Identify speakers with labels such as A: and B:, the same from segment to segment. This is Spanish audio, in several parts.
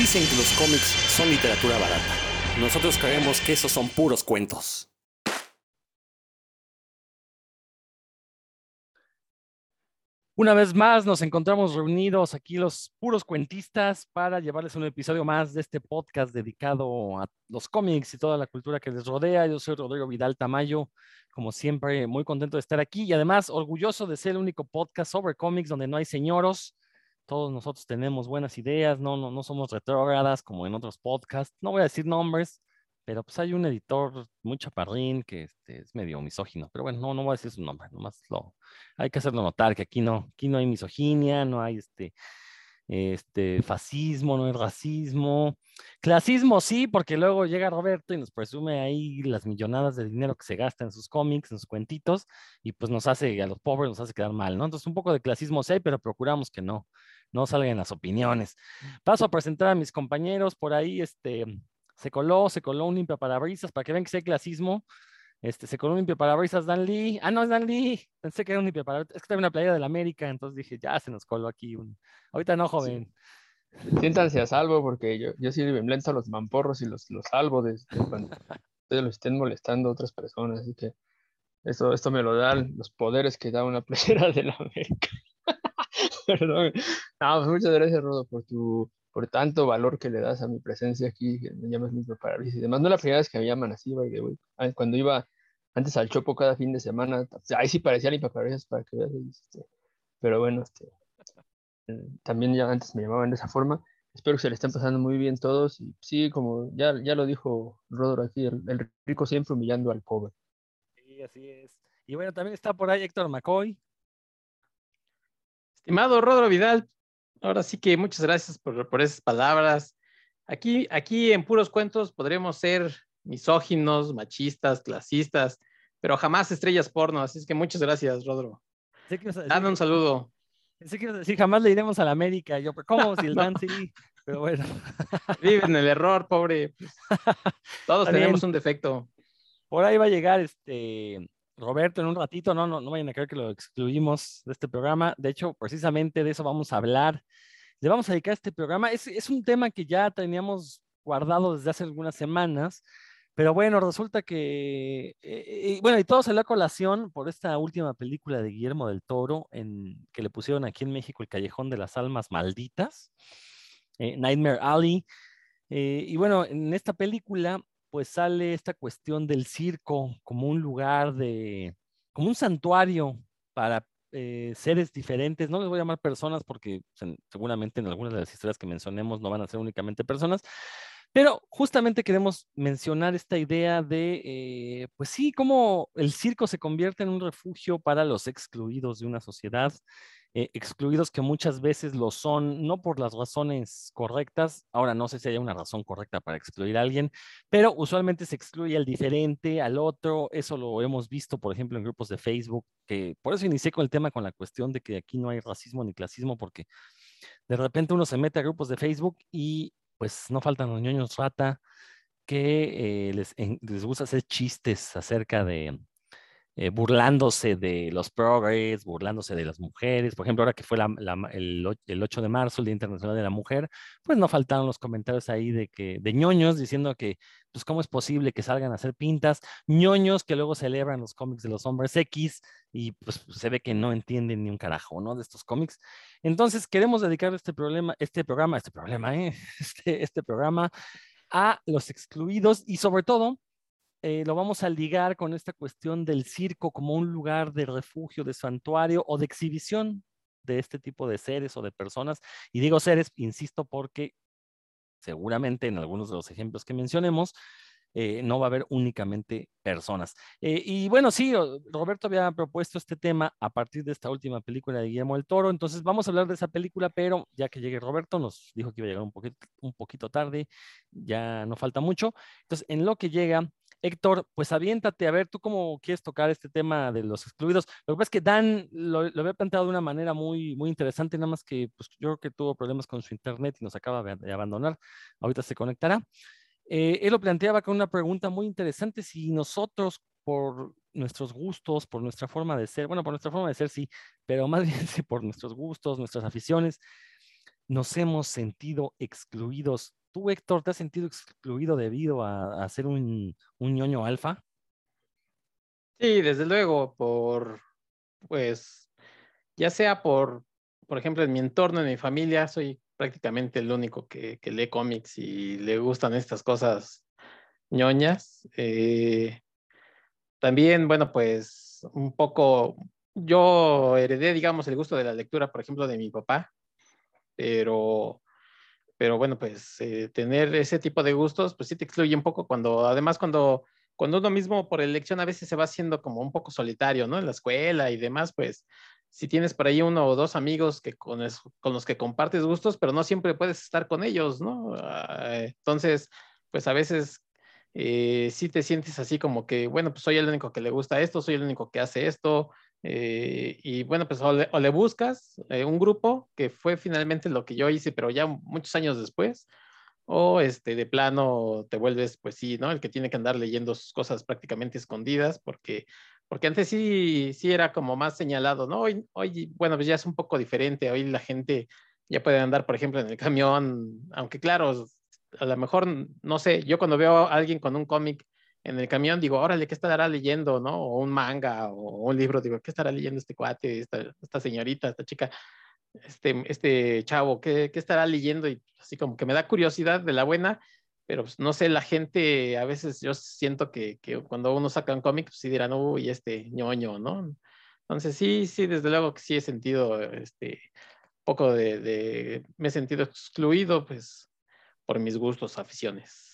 A: Dicen que los cómics son literatura barata. Nosotros creemos que esos son puros cuentos.
B: Una vez más nos encontramos reunidos aquí los puros cuentistas para llevarles un episodio más de este podcast dedicado a los cómics y toda la cultura que les rodea. Yo soy Rodrigo Vidal Tamayo, como siempre muy contento de estar aquí y además orgulloso de ser el único podcast sobre cómics donde no hay señoros. Todos nosotros tenemos buenas ideas, no, no, no somos retrógradas como en otros podcasts. No voy a decir nombres, pero pues hay un editor muy chaparrín que este, es medio misógino, pero bueno, no, no voy a decir su nombre, nomás lo, hay que hacerlo notar que aquí no, aquí no hay misoginia, no hay este, este fascismo, no hay racismo, clasismo sí, porque luego llega Roberto y nos presume ahí las millonadas de dinero que se gasta en sus cómics, en sus cuentitos, y pues nos hace, a los pobres nos hace quedar mal, ¿no? Entonces un poco de clasismo sí hay, pero procuramos que no, no salgan las opiniones. Paso a presentar a mis compañeros por ahí, este, se coló, se coló un limpia parabrisas para que vean que sé clasismo. Este, se coló un limpia parabrisas Dan Lee. Ah, no, es Dan Lee. Pensé que era un limpia parabrisas. Es que estaba una playa de la América, entonces dije, ya se nos coló aquí. Un... Ahorita no, joven.
C: Siéntanse a salvo porque yo, yo sí me a los mamporros y los, los salvo de, cuando ustedes los estén molestando a otras personas. Así que esto, esto me lo dan los poderes que da una playera de la América. Perdón. No, pues muchas gracias, Rodo, por tu por tanto valor que le das a mi presencia aquí, que me llamas mi parálisis y demás. No la primera vez que me llaman así, ah, Cuando iba antes al Chopo cada fin de semana, ahí sí parecía mi para que veas. Este, pero bueno, este, también ya antes me llamaban de esa forma. Espero que se le estén pasando muy bien todos. Y sí, como ya, ya lo dijo Rodro aquí, el, el rico siempre humillando al pobre.
B: Sí, así es. Y bueno, también está por ahí Héctor McCoy.
D: Estimado Rodro Vidal, Ahora sí que muchas gracias por, por esas palabras. Aquí, aquí en puros cuentos podremos ser misóginos, machistas, clasistas, pero jamás estrellas porno. Así es que muchas gracias, Rodro. Dame un saludo.
B: Pensé que decir, jamás le iremos a la América. Yo, ¿cómo? Si el Dan sí, pero bueno.
D: Vive en el error, pobre. Todos tenemos un defecto.
B: Por ahí va a llegar este Roberto en un ratito, no, no, no vayan a creer que lo excluimos de este programa. De hecho, precisamente de eso vamos a hablar. Le vamos a dedicar este programa. Es, es un tema que ya teníamos guardado desde hace algunas semanas, pero bueno, resulta que, eh, bueno, y todo salió a colación por esta última película de Guillermo del Toro, en, que le pusieron aquí en México El Callejón de las Almas Malditas, eh, Nightmare Alley. Eh, y bueno, en esta película pues sale esta cuestión del circo como un lugar de, como un santuario para eh, seres diferentes. No les voy a llamar personas porque seguramente en algunas de las historias que mencionemos no van a ser únicamente personas, pero justamente queremos mencionar esta idea de, eh, pues sí, cómo el circo se convierte en un refugio para los excluidos de una sociedad eh, excluidos que muchas veces lo son, no por las razones correctas, ahora no sé si hay una razón correcta para excluir a alguien, pero usualmente se excluye al diferente, al otro, eso lo hemos visto, por ejemplo, en grupos de Facebook, que por eso inicié con el tema con la cuestión de que aquí no hay racismo ni clasismo, porque de repente uno se mete a grupos de Facebook y pues no faltan los ñoños rata que eh, les, les gusta hacer chistes acerca de, eh, burlándose de los progres, burlándose de las mujeres. Por ejemplo, ahora que fue el, 8 de marzo, el Día Internacional de la Mujer, pues no faltaron los comentarios ahí de que de ñoños diciendo que, pues, ¿cómo es posible que salgan a hacer pintas? ñoños que luego celebran los cómics de los hombres X y pues se ve que no entienden ni un carajo, ¿no? De estos cómics. Entonces, queremos dedicar este problema, este programa, este problema, ¿eh? este, este programa a los excluidos y sobre todo eh, lo vamos a ligar con esta cuestión del circo como un lugar de refugio, de santuario o de exhibición de este tipo de seres o de personas. Y digo seres, insisto, porque seguramente en algunos de los ejemplos que mencionemos, eh, no va a haber únicamente personas. Eh, y bueno, sí, Roberto había propuesto este tema a partir de esta última película de Guillermo del Toro, entonces vamos a hablar de esa película, pero ya que llegue Roberto, nos dijo que iba a llegar un poquito, un poquito tarde, ya no falta mucho. Entonces, en lo que llega, Héctor, pues aviéntate, a ver, tú cómo quieres tocar este tema de los excluidos. Lo que pasa es que Dan lo, había planteado de una manera muy, muy interesante, nada más que pues, yo creo que tuvo problemas con su internet y nos acaba de abandonar. Ahorita se conectará. Eh, él lo planteaba con una pregunta muy interesante, si nosotros por nuestros gustos, por nuestra forma de ser, bueno, por nuestra forma de ser sí, pero más bien por nuestros gustos, nuestras aficiones, nos hemos sentido excluidos. ¿Tú, Héctor, te has sentido excluido debido a, ser un, un ñoño alfa?
D: Sí, desde luego, por, pues, ya sea por, por ejemplo, en mi entorno, en mi familia, soy prácticamente el único que, que lee cómics y le gustan estas cosas ñoñas. Eh, también, bueno, pues un poco, yo heredé, digamos, el gusto de la lectura, por ejemplo, de mi papá, pero, pero bueno, pues eh, tener ese tipo de gustos, pues sí te excluye un poco cuando, además, cuando, cuando uno mismo por elección a veces se va haciendo como un poco solitario, ¿no? En la escuela y demás, pues si tienes por ahí uno o dos amigos que con, con los que compartes gustos, pero no siempre puedes estar con ellos, ¿no? Ah, entonces, pues a veces eh, si te sientes así como que, bueno, pues soy el único que le gusta esto, soy el único que hace esto, eh, y bueno, pues o le, buscas eh, un grupo, que fue finalmente lo que yo hice, pero ya muchos años después, o este, de plano te vuelves, pues sí, ¿no? El que tiene que andar leyendo sus cosas prácticamente escondidas, porque, porque antes sí, sí era como más señalado, ¿no? Hoy, hoy, bueno, pues ya es un poco diferente, hoy la gente ya puede andar, por ejemplo, en el camión, aunque claro, a lo mejor, no sé, yo cuando veo a alguien con un cómic en el camión, digo, órale, ¿qué estará leyendo, no? O un manga o un libro, digo, ¿qué estará leyendo este cuate, esta, señorita, esta chica, este, este chavo, ¿qué, ¿qué, estará leyendo? Y así como que me da curiosidad de la buena, pero pues, no sé, la gente, a veces yo siento que, que cuando uno saca un cómic, pues sí dirán, uy, este ñoño, ¿no? Entonces sí, sí, desde luego que sí he sentido, este, poco de, de me he sentido excluido, pues por mis gustos, aficiones.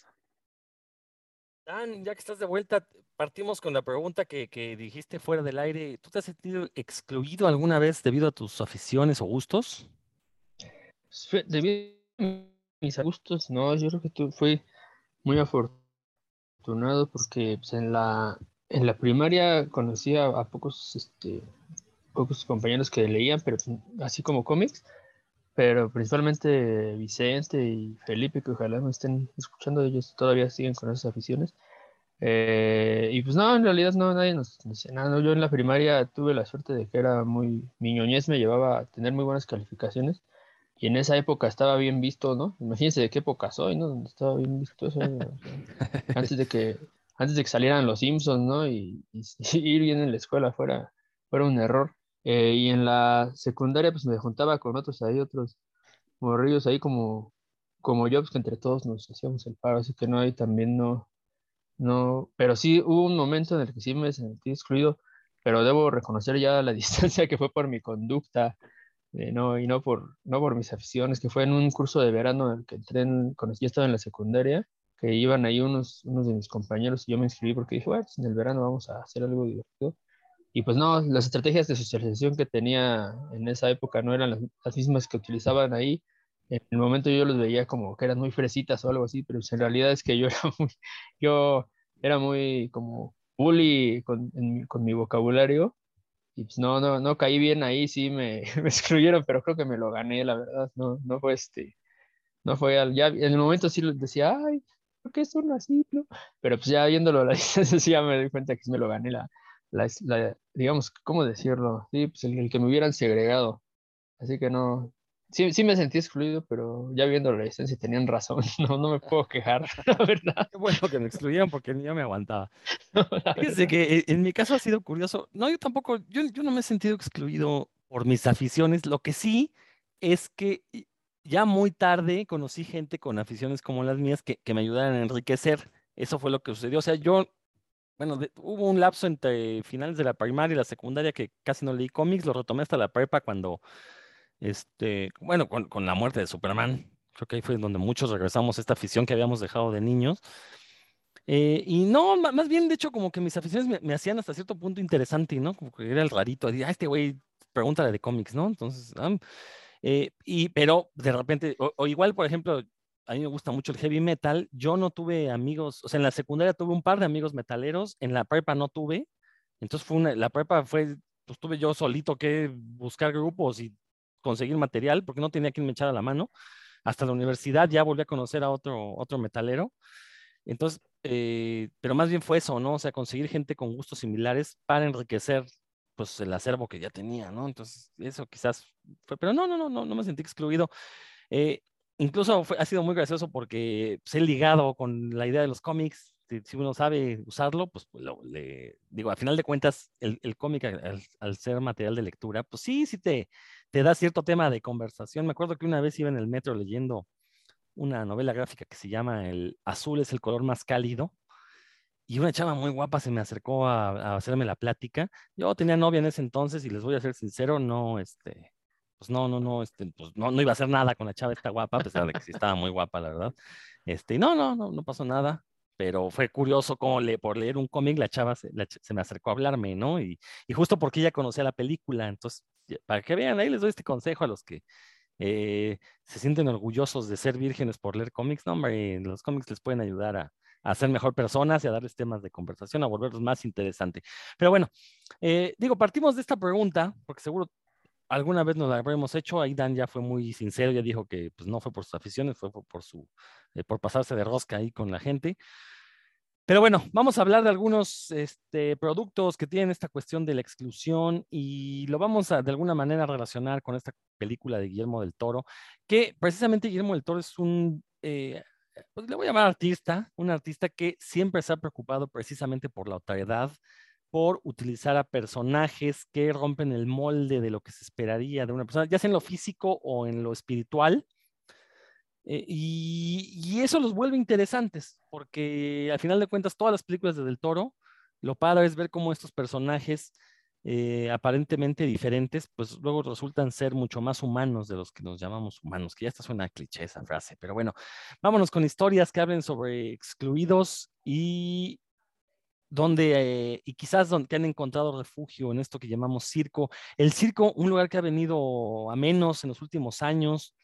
B: Dan, ya que estás de vuelta, partimos con la pregunta que, dijiste fuera del aire. ¿Tú te has sentido excluido alguna vez debido a tus aficiones o gustos?
C: Debido a mis gustos, no, yo creo que tú fui muy afortunado porque pues, en la en la primaria conocí a, pocos este, pocos compañeros que leían, pero pues, así como cómics, pero principalmente Vicente y Felipe, que ojalá me estén escuchando, ellos todavía siguen con esas aficiones. Eh, y pues no, en realidad no, nadie nos dice nada. Yo en la primaria tuve la suerte de que era muy, mi ñoñez me llevaba a tener muy buenas calificaciones. Y en esa época estaba bien visto, ¿no? Imagínense de qué época soy, ¿no? Donde estaba bien visto eso. antes de que, antes de que salieran los Simpsons, ¿no? Y, y, ir bien en la escuela fuera, fuera un error. Eh, y en la secundaria, pues me juntaba con otros ahí, otros morrillos ahí como, como yo, pues que entre todos nos hacíamos el paro, así que no, hay también no, no, pero sí hubo un momento en el que sí me sentí excluido, pero debo reconocer ya la distancia que fue por mi conducta, eh, no, y no por, no por mis aficiones, que fue en un curso de verano en el que entré, cuando yo estaba en la secundaria, que iban ahí unos, unos de mis compañeros y yo me inscribí porque dije, bueno, pues en el verano vamos a hacer algo divertido. Y pues no, las estrategias de socialización que tenía en esa época no eran las, mismas que utilizaban ahí. En el momento yo los veía como que eran muy fresitas o algo así, pero pues en realidad es que yo era muy, yo era muy como bully con, con mi vocabulario y pues no, no, no caí bien ahí, sí me, me, excluyeron, pero creo que me lo gané, la verdad, no, no fue este, no fue, al, ya en el momento sí decía, ay, ¿por qué son así? Pero pues ya viéndolo a la distancia sí ya me di cuenta que me lo gané la, la, digamos, ¿cómo decirlo? Sí, pues el, que me hubieran segregado. Así que no, sí, sí me sentí excluido, pero ya viendo la distancia tenían razón, no, no me puedo quejar, la verdad.
B: Qué bueno que me excluyeron porque yo me aguantaba. Fíjense que eh, en mi caso ha sido curioso. No, yo tampoco, yo, yo no me he sentido excluido por mis aficiones. Lo que sí es que ya muy tarde conocí gente con aficiones como las mías que, que me ayudaran a enriquecer. Eso fue lo que sucedió. O sea, yo bueno, hubo un lapso entre finales de la primaria y la secundaria que casi no leí cómics, lo retomé hasta la prepa cuando, este, bueno, con, la muerte de Superman, creo que ahí fue donde muchos regresamos a esta afición que habíamos dejado de niños. Eh, y no, más bien, de hecho, como que mis aficiones me, hacían hasta cierto punto interesante, ¿no? Como que era el rarito, ah, este güey, pregúntale de cómics, ¿no? Entonces, ah, eh, y, pero de repente, o, igual, por ejemplo, a mí me gusta mucho el heavy metal. Yo no tuve amigos, o sea, en la secundaria tuve un par de amigos metaleros, en la prepa no tuve. Entonces fue una, la prepa fue, pues tuve yo solito que buscar grupos y conseguir material porque no tenía quien me echara la mano. Hasta la universidad ya volví a conocer a otro, otro metalero. Entonces, eh, pero más bien fue eso, ¿no? O sea, conseguir gente con gustos similares para enriquecer pues el acervo que ya tenía, ¿no? Entonces, eso quizás fue, pero no, no, no, no, no me sentí excluido. Eh, incluso ha sido muy gracioso porque se pues, he ligado con la idea de los cómics. Si, uno sabe usarlo, pues le digo, al final de cuentas, el, cómic al, ser material de lectura, pues sí, sí te, te da cierto tema de conversación. Me acuerdo que una vez iba en el metro leyendo una novela gráfica que se llama El azul es el color más cálido. Y una chava muy guapa se me acercó a, a hacerme la plática. Yo tenía novia en ese entonces y les voy a ser sincero, no, este, pues no, no, no, este, pues no, no iba a hacer nada con la chava esta guapa, a pesar de que sí estaba muy guapa, la verdad. Este, no, no, no, no pasó nada, pero fue curioso cómo le, por leer un cómic la chava se, se, me acercó a hablarme, ¿no? Y, y, justo porque ella conocía la película, entonces, para que vean, ahí les doy este consejo a los que eh, se sienten orgullosos de ser vírgenes por leer cómics, no, hombre, los cómics les pueden ayudar a, a ser mejor personas y a darles temas de conversación, a volverlos más interesantes. Pero bueno, eh, digo, partimos de esta pregunta, porque seguro alguna vez nos la habremos hecho, ahí Dan ya fue muy sincero, ya dijo que pues, no fue por sus aficiones, fue por, su, eh, por pasarse de rosca ahí con la gente. Pero bueno, vamos a hablar de algunos este, productos que tienen esta cuestión de la exclusión y lo vamos a de alguna manera relacionar con esta película de Guillermo del Toro, que precisamente Guillermo del Toro es un, eh, pues le voy a llamar artista, un artista que siempre se ha preocupado precisamente por la otredad, por utilizar a personajes que rompen el molde de lo que se esperaría de una persona, ya sea en lo físico o en lo espiritual. Eh, y, eso los vuelve interesantes, porque al final de cuentas todas las películas de Del Toro, lo padre es ver cómo estos personajes eh, aparentemente diferentes, pues luego resultan ser mucho más humanos de los que nos llamamos humanos, que ya está suena cliché esa frase, pero bueno, vámonos con historias que hablen sobre excluidos y donde, eh, y quizás donde han encontrado refugio en esto que llamamos circo. El circo, un lugar que ha venido a menos en los últimos años,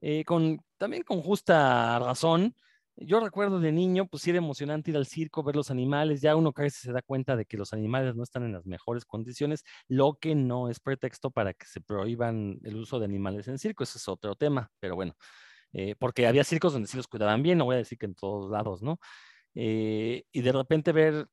B: eh, con, también con justa razón. Yo recuerdo de niño, pues era emocionante ir al circo, ver los animales, ya uno casi se da cuenta de que los animales no están en las mejores condiciones, lo que no es pretexto para que se prohíban el uso de animales en circo, ese es otro tema, pero bueno, eh, porque había circos donde sí los cuidaban bien, no voy a decir que en todos lados, ¿no? y de repente ver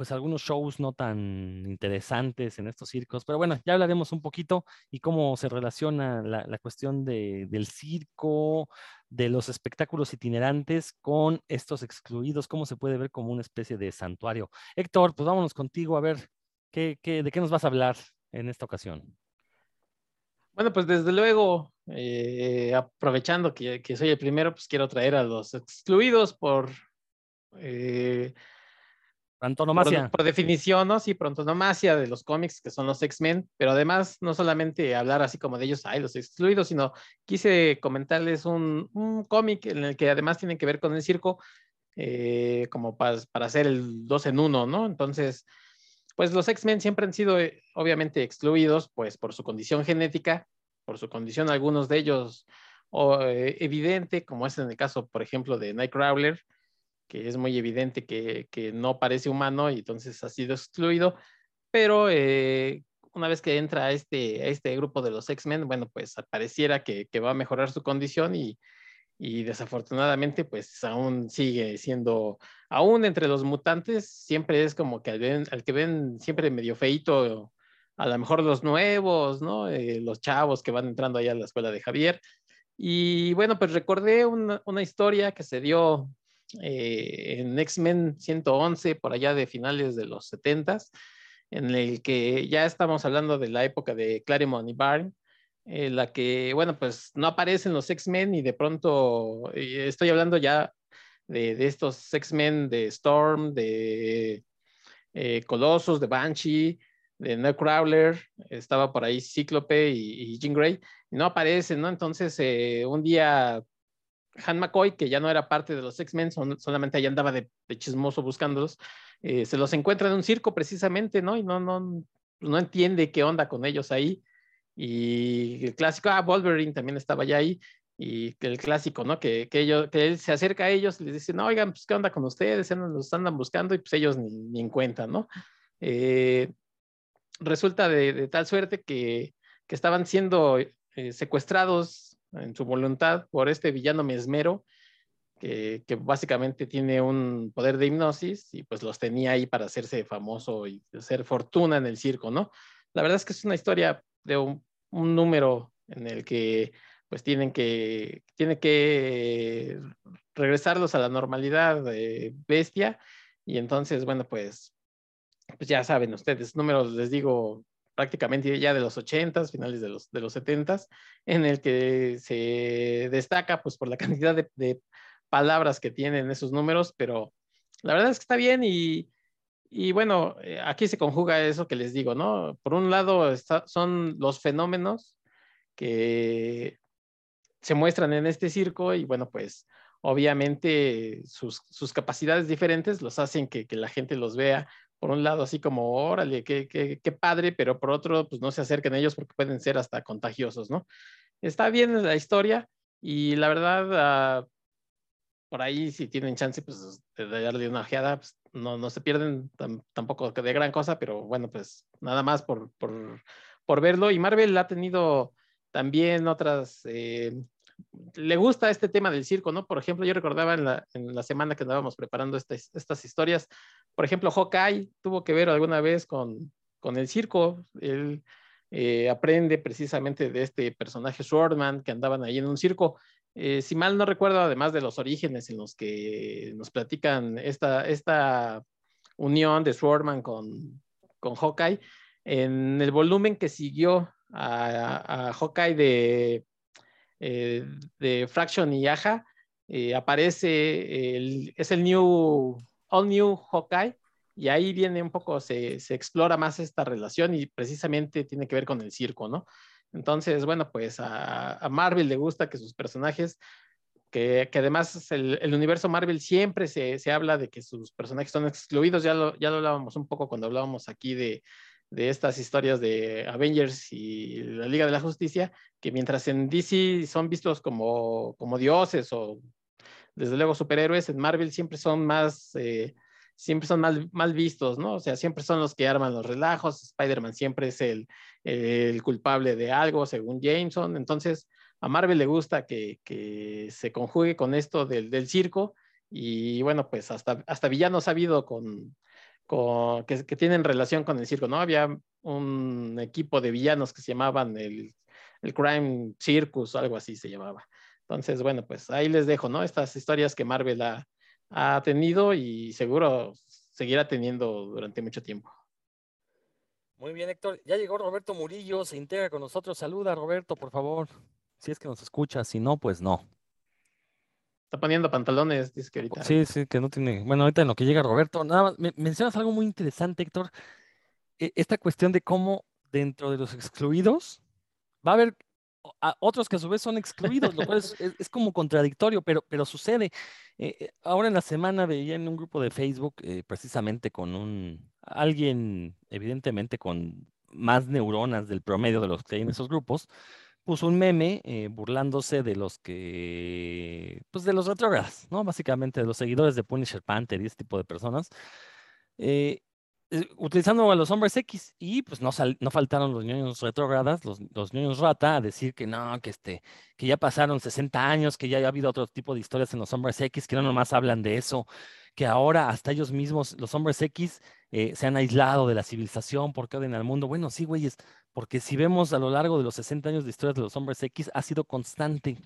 B: pues algunos shows no tan interesantes en estos circos, pero bueno, ya hablaremos un poquito y cómo se relaciona la, cuestión del circo, de los espectáculos itinerantes con estos excluidos, cómo se puede ver como una especie de santuario. Héctor, pues vámonos contigo a ver qué, de qué nos vas a hablar en esta ocasión.
D: Bueno, pues desde luego, eh, aprovechando que, soy el primero, pues quiero traer a los excluidos por... Eh,
B: Antonomasia.
D: Por, definición, ¿no? Sí, por antonomasia de los cómics que son los X-Men, pero además no solamente hablar así como de ellos, ay, los excluidos, sino quise comentarles un, cómic en el que además tienen que ver con el circo, eh, como para, para, hacer el dos en uno, ¿no? Entonces, pues los X-Men siempre han sido eh, obviamente excluidos, pues por su condición genética, por su condición, algunos de ellos o, eh, evidente, como es en el caso, por ejemplo, de Nightcrawler, que es muy evidente que, no parece humano y entonces ha sido excluido, pero eh, una vez que entra a este, a este grupo de los X-Men, bueno, pues pareciera que, va a mejorar su condición y, desafortunadamente pues aún sigue siendo, aún entre los mutantes, siempre es como que al, que ven siempre medio feito, a lo mejor los nuevos, ¿no? Eh, los chavos que van entrando allá a la escuela de Javier. Y bueno, pues recordé una, una historia que se dio eh, en X-Men 111, por allá de finales de los 70 en el que ya estamos hablando de la época de Claremont y Byrne, en la que, bueno, pues no aparecen los X-Men y de pronto estoy hablando ya de, estos X-Men de Storm, de eh, Colossus, de Banshee, de Nightcrawler, estaba por ahí Cíclope y, Jean Grey, y no aparecen, ¿no? Entonces, eh, un día han McCoy, que ya no era parte de los X-Men, solamente ahí andaba de, chismoso buscándolos, eh, se los encuentra en un circo precisamente, ¿no? Y no, no, no entiende qué onda con ellos ahí. Y el clásico, ah, Wolverine también estaba ya ahí. Y el clásico, ¿no? Que, que, ellos, que él se acerca a ellos y les dice, no, oigan, pues, ¿qué onda con ustedes? Los andan buscando y pues ellos ni, ni en cuenta, ¿no? Eh, resulta de, tal suerte que, que estaban siendo eh, secuestrados en su voluntad por este villano mesmero que, básicamente tiene un poder de hipnosis y pues los tenía ahí para hacerse famoso y hacer fortuna en el circo, ¿no? La verdad es que es una historia de un, número en el que pues tienen que, tiene que regresarlos a la normalidad de bestia. Y entonces, bueno, pues, pues ya saben ustedes, números, les digo, prácticamente ya de los 80 finales de los, de los 70 en el que se destaca pues por la cantidad de, palabras que tienen esos números, pero la verdad es que está bien y, y bueno, eh, aquí se conjuga eso que les digo, ¿no? Por un lado son los fenómenos que se muestran en este circo y bueno, pues obviamente sus, sus capacidades diferentes los hacen que, que, la gente los vea por un lado así como, órale, qué, qué, qué, padre, pero por otro, pues no se acerquen a ellos porque pueden ser hasta contagiosos, ¿no? Está bien la historia y la verdad, ah, por ahí si tienen chance, pues de darle una ojeada, pues no, no se pierden tampoco de gran cosa, pero bueno, pues nada más por, por, por verlo. Y Marvel ha tenido también otras eh, le gusta este tema del circo, ¿no? Por ejemplo, yo recordaba en la, en la semana que andábamos preparando estas, estas historias, por ejemplo, Hawkeye tuvo que ver alguna vez con, con el circo, él eh, aprende precisamente de este personaje Swordman que andaban ahí en un circo. Eh, si mal no recuerdo, además de los orígenes en los que nos platican esta, esta unión de Swordman con, con Hawkeye, en el volumen que siguió a, a Hawkeye de eh, de Fraction y Aja, eh, aparece, el, es el new, All New Hawkeye, y ahí viene un poco, se, se, explora más esta relación y precisamente tiene que ver con el circo, ¿no? Entonces, bueno, pues a, a Marvel le gusta que sus personajes, que, que además el, el, universo Marvel siempre se, se, habla de que sus personajes son excluidos, ya lo, ya lo hablábamos un poco cuando hablábamos aquí de, de estas historias de Avengers y la Liga de la Justicia, que mientras en DC son vistos como, como dioses o desde luego superhéroes, en Marvel siempre son más, eh, siempre son mal, mal, vistos, ¿no? O sea, siempre son los que arman los relajos, Spider-Man siempre es el, el, culpable de algo, según Jameson, entonces a Marvel le gusta que, que se conjugue con esto del, del circo y bueno, pues hasta, hasta villanos ha habido con que, tienen relación con el circo, ¿no? Había un equipo de villanos que se llamaban el, el Crime Circus o algo así se llamaba. Entonces, bueno, pues ahí les dejo, ¿no? Estas historias que Marvel ha, ha tenido y seguro seguirá teniendo durante mucho tiempo.
B: Muy bien, Héctor. Ya llegó Roberto Murillo, se integra con nosotros. Saluda, Roberto, por favor. Si es que nos escucha, si no, pues no.
D: Está poniendo pantalones, dice que ahorita.
B: Sí, sí, que no tiene. Bueno, ahorita en lo que llega Roberto, nada más, me, mencionas algo muy interesante, Héctor. E, esta cuestión de cómo dentro de los excluidos va a haber a otros que a su vez son excluidos, lo cual es, es, como contradictorio, pero, pero sucede. Eh, eh, ahora en la semana veía en un grupo de Facebook, eh, precisamente con un alguien, evidentemente con más neuronas del promedio de los que hay en esos grupos, puso un meme eh, burlándose de los que, pues de los retrógradas, ¿no? Básicamente de los seguidores de Punisher Panther y este tipo de personas, eh, eh, utilizando a los hombres X y pues no, no faltaron los niños retrógradas, los, los niños rata, a decir que no, que, este, que ya pasaron 60 años, que ya ha habido otro tipo de historias en los hombres X, que no nomás hablan de eso, que ahora hasta ellos mismos, los hombres X, se han aislado de la civilización porque odian al mundo. Bueno, sí, güeyes, porque si vemos a lo largo de los 60 años de historias de los hombres X, ha sido constante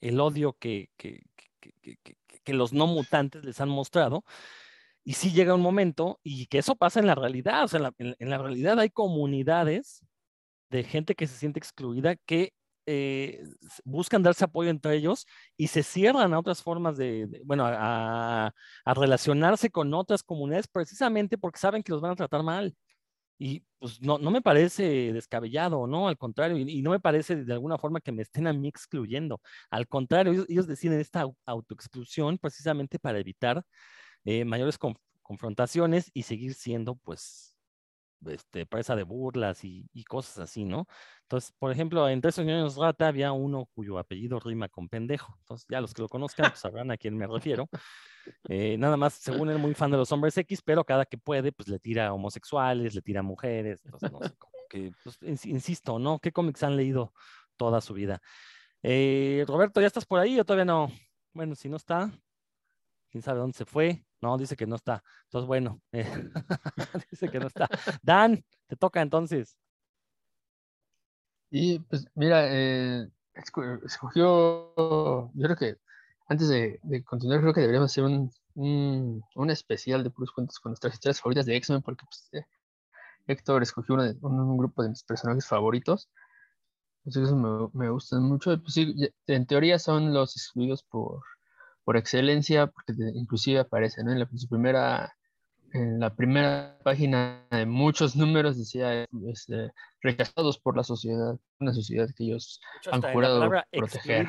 B: el odio que, que, que, que los no mutantes les han mostrado. Y sí llega un momento, y que eso pasa en la realidad, o sea, en, la realidad hay comunidades de gente que se siente excluida que eh, buscan darse apoyo entre ellos y se cierran a otras formas de, de bueno, a, a, relacionarse con otras comunidades precisamente porque saben que los van a tratar mal. Y pues no, no me parece descabellado, ¿no? Al contrario, y, y, no me parece de alguna forma que me estén a mí excluyendo. Al contrario, ellos, ellos deciden esta autoexclusión precisamente para evitar eh, mayores conf confrontaciones y seguir siendo, pues, este, presa de burlas y, y, cosas así, ¿no? Entonces, por ejemplo, entre esos niños rata había uno cuyo apellido rima con pendejo. Entonces, ya los que lo conozcan pues, sabrán a quién me refiero. Eh, nada más, según él, muy fan de los hombres X, pero cada que puede, pues le tira a homosexuales, le tira a mujeres. Entonces, no sé, como que, pues, insisto, ¿no? ¿Qué cómics han leído toda su vida? Eh, Roberto, ¿ya estás por ahí o todavía no? Bueno, si no está, quién sabe dónde se fue. No, dice que no está. Entonces, bueno, eh, dice que no está. Dan, te toca entonces.
C: Y pues mira, eh, esco- escogió, yo creo que antes de, de continuar, creo que deberíamos hacer un, un, un especial de puros cuentos con nuestras historias favoritas de X-Men, porque pues, eh, Héctor escogió uno de- un, un grupo de mis personajes favoritos. Entonces me, me gustan mucho. Pues, sí, en teoría son los excluidos por, por excelencia, porque inclusive aparecen ¿no? en, la, en su primera, en la primera página de muchos números decía este, rechazados por la sociedad, una sociedad que ellos han jurado proteger.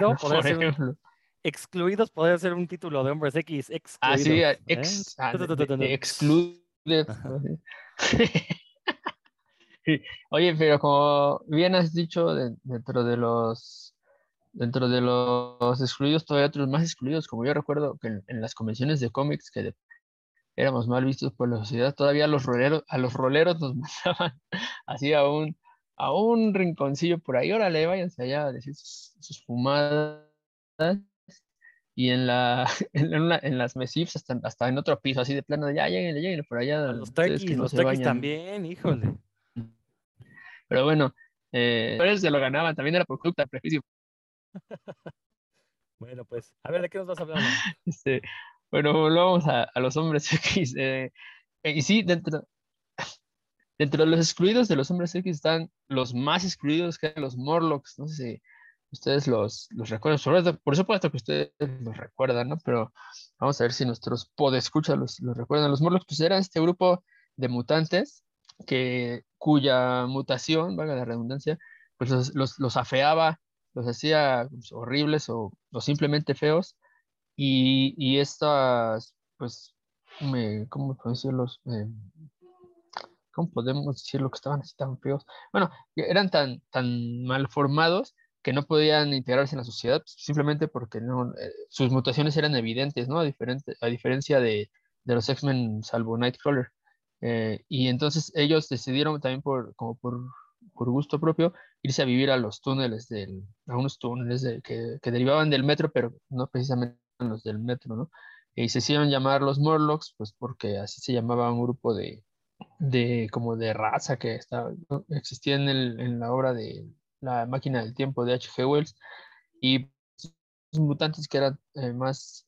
B: excluidos podría ser un título de Hombres X.
C: Ah, sí,
B: excluidos,
C: ah,
B: ¿eh?
C: ex, ah, de- de-
B: Tututututu.
C: de excluded. Sí. Sí. Oye, pero como bien has dicho, de- dentro de los dentro de los excluidos, todavía otros más excluidos, como yo recuerdo que en, en las convenciones de cómics que de- éramos mal vistos por la sociedad, todavía a los roleros, a los roleros nos mandaban así a un, a un rinconcillo por ahí, órale, váyanse allá a decir sus, sus fumadas. Y en la, en, una- en las mesifs hasta, hasta en otro piso, así de plano, de ya lleguen, lleguen por allá.
B: Los
C: ustedes que no
B: los
C: bañan".
B: también, híjole.
C: Pero bueno, eh, se lo ganaban, también era por culpa, prejuicio.
B: Bueno, pues, a ver, ¿de qué nos vas a hablar?
C: Este, bueno, volvamos a, los hombres X. eh, eh, y sí, dentro, dentro de los excluidos de los hombres X están los más excluidos que los Morlocks. No sé si ustedes los, los recuerdan. Sobre por supuesto que ustedes los recuerdan, ¿no? Pero vamos a ver si nuestros podescuchas los, los recuerdan. Los Morlocks pues eran este grupo de mutantes que, cuya mutación, valga la redundancia, pues los, los afeaba, los hacía pues, horribles o, o simplemente feos. Y, y estas, pues, me, ¿cómo puedo decirlos? Eh, ¿cómo podemos decirlo que estaban así tan feos? Bueno, eran tan, tan mal formados que no podían integrarse en la sociedad pues, simplemente porque no, eh, sus mutaciones eran evidentes, ¿no? A, diferente, a diferencia de, de los X-Men salvo Nightcrawler. Eh, y entonces ellos decidieron también por, como por, por gusto propio irse a vivir a los túneles del, a unos túneles de- que, que derivaban del metro, pero no precisamente los del metro, ¿no? Y se hicieron llamar los Morlocks, pues porque así se llamaba un grupo de, de como de raza que estaba, ¿no? existía en, el, en la obra de La máquina del tiempo de H.G. Wells, y los mutantes que eran eh, más,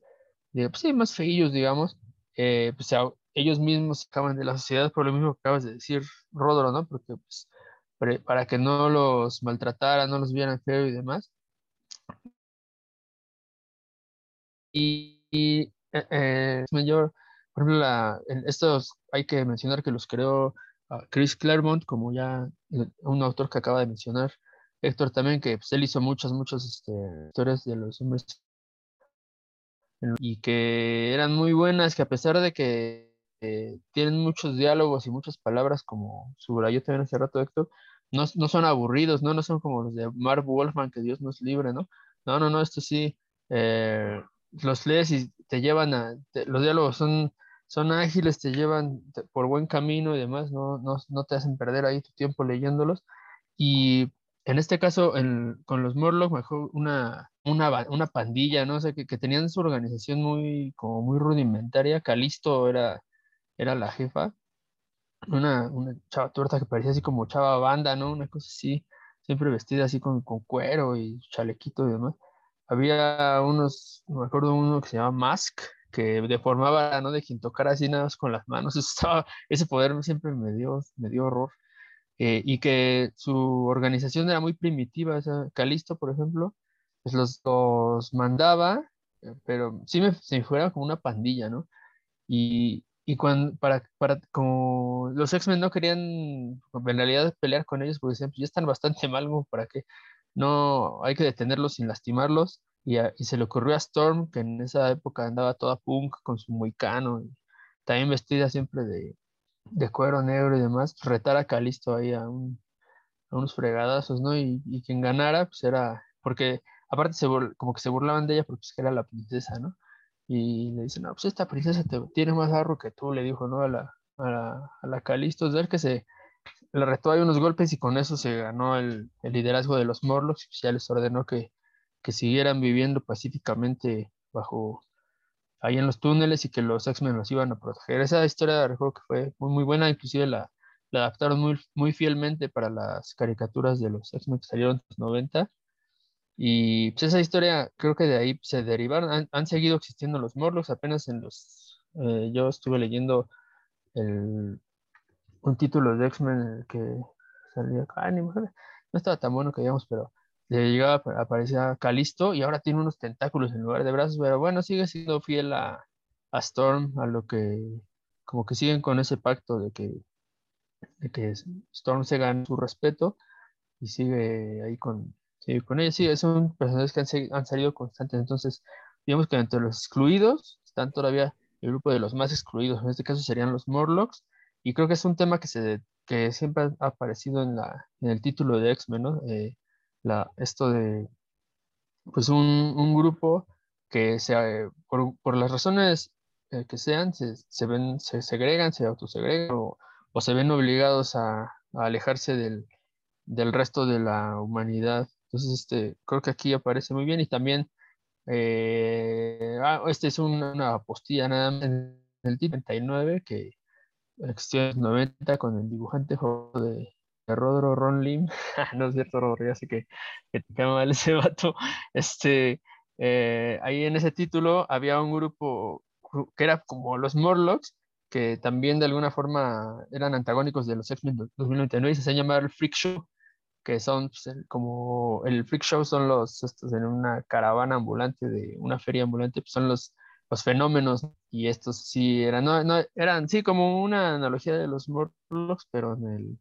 C: de, pues, sí, más feillos, digamos, eh, pues ellos mismos se acaban de la sociedad por lo mismo que acabas de decir, Rodoro, ¿no? Porque pues, para que no los maltrataran, no los vieran feo y demás. Y, y, eh, eh, mayor, por ejemplo, la, estos hay que mencionar que los creó ah, Chris Claremont, como ya eh, un autor que acaba de mencionar, Héctor también, que pues, él hizo muchas, muchas este, historias de los hombres y que eran muy buenas, que a pesar de que tienen muchos diálogos y muchas palabras, como subrayó también hace rato Héctor, no, no son aburridos, ¿no? No son como los de Marv Wolfman, que Dios nos libre, ¿no? No, no, no, esto sí, eh, los lees y te llevan a, los diálogos son, son ágiles, te llevan por buen camino y demás, no, no, no te hacen perder ahí tu tiempo leyéndolos. Y en este caso, en- con los Morlock, mejor una, una, una pandilla, ¿no? O sea, que, que tenían su organización muy, como muy rudimentaria. Calisto era, era la jefa, una, una chava tuerta que parecía así como chava banda, ¿no? Una cosa así, siempre vestida así con, con cuero y chalequito y demás. Había unos, me acuerdo uno que se llamaba Mask, que deformaba, ¿no? De quien tocara así nada más con las manos. Estaba, ese poder siempre me dio, me dio horror. Eh, y que su organización era muy primitiva. O sea, Calisto, por ejemplo, pues los, los mandaba, eh, pero sí me, se me fuera como una pandilla, ¿no? Y, y cuando, para, para, como los X-Men no querían en realidad pelear con ellos, porque decían, "Pues ya están bastante mal, como para que no, hay que detenerlos sin lastimarlos. Y, a- y se le ocurrió a Storm, que en esa época andaba toda punk con su moicano, y también vestida siempre de, de cuero negro y demás, retar a Calisto ahí a, un, a unos fregadazos, ¿no? Y, y quien ganara, pues era, porque aparte se como que se burlaban de ella porque pues, era la princesa, ¿no? Y le dicen, no, pues esta princesa te, tiene más arro que tú, le dijo, ¿no? A la, a la, a la que se le retó ahí unos golpes y con eso se ganó el, el liderazgo de los Morlocks, y pues ya les ordenó que, que siguieran viviendo pacíficamente bajo ahí en los túneles y que los X-Men los iban a proteger. Esa historia recuerdo que fue muy, muy buena, inclusive la, la adaptaron muy, muy fielmente para las caricaturas de los X-Men que salieron en los 90 Y pues esa historia, creo que de ahí se derivaron, han, seguido existiendo los Morlocks, apenas en los, eh, yo estuve leyendo el, un título de X-Men que salía, ah, no estaba tan bueno que digamos, pero le llegaba, aparecía Calisto y ahora tiene unos tentáculos en lugar de brazos, pero bueno, sigue siendo fiel a, a Storm, a lo que, como que siguen con ese pacto de que, de que Storm se gana su respeto y sigue ahí con, con ella. Sí, son personajes que han, salido constantes, entonces, digamos que entre los excluidos están todavía el grupo de los más excluidos, en este caso serían los Morlocks, y creo que es un tema que, se, que siempre ha aparecido en, la, en el título de X-Men, ¿no? Eh, la, esto de, pues un, un grupo que se, por, por, las razones eh, que sean, se, se, ven, se segregan, se autosegregan o, o se ven obligados a, a alejarse del, del, resto de la humanidad. Entonces, este, creo que aquí aparece muy bien y también, eh, ah, este es una, postilla nada más en el título 39 que existió en los 90 con el dibujante de, de Rodro Ron Lim, no es cierto, Rodro, ya sé que, que te cae mal ese vato, este, eh, ahí en ese título había un grupo que era como los Morlocks, que también de alguna forma eran antagónicos de los X-Men 2099 y se llama el Freak Show, que son pues, como el Freak Show son los, estos en una caravana ambulante de una feria ambulante, pues son los los fenómenos y estos sí eran, no, no, eran sí como una analogía de los Morlocks, pero en el,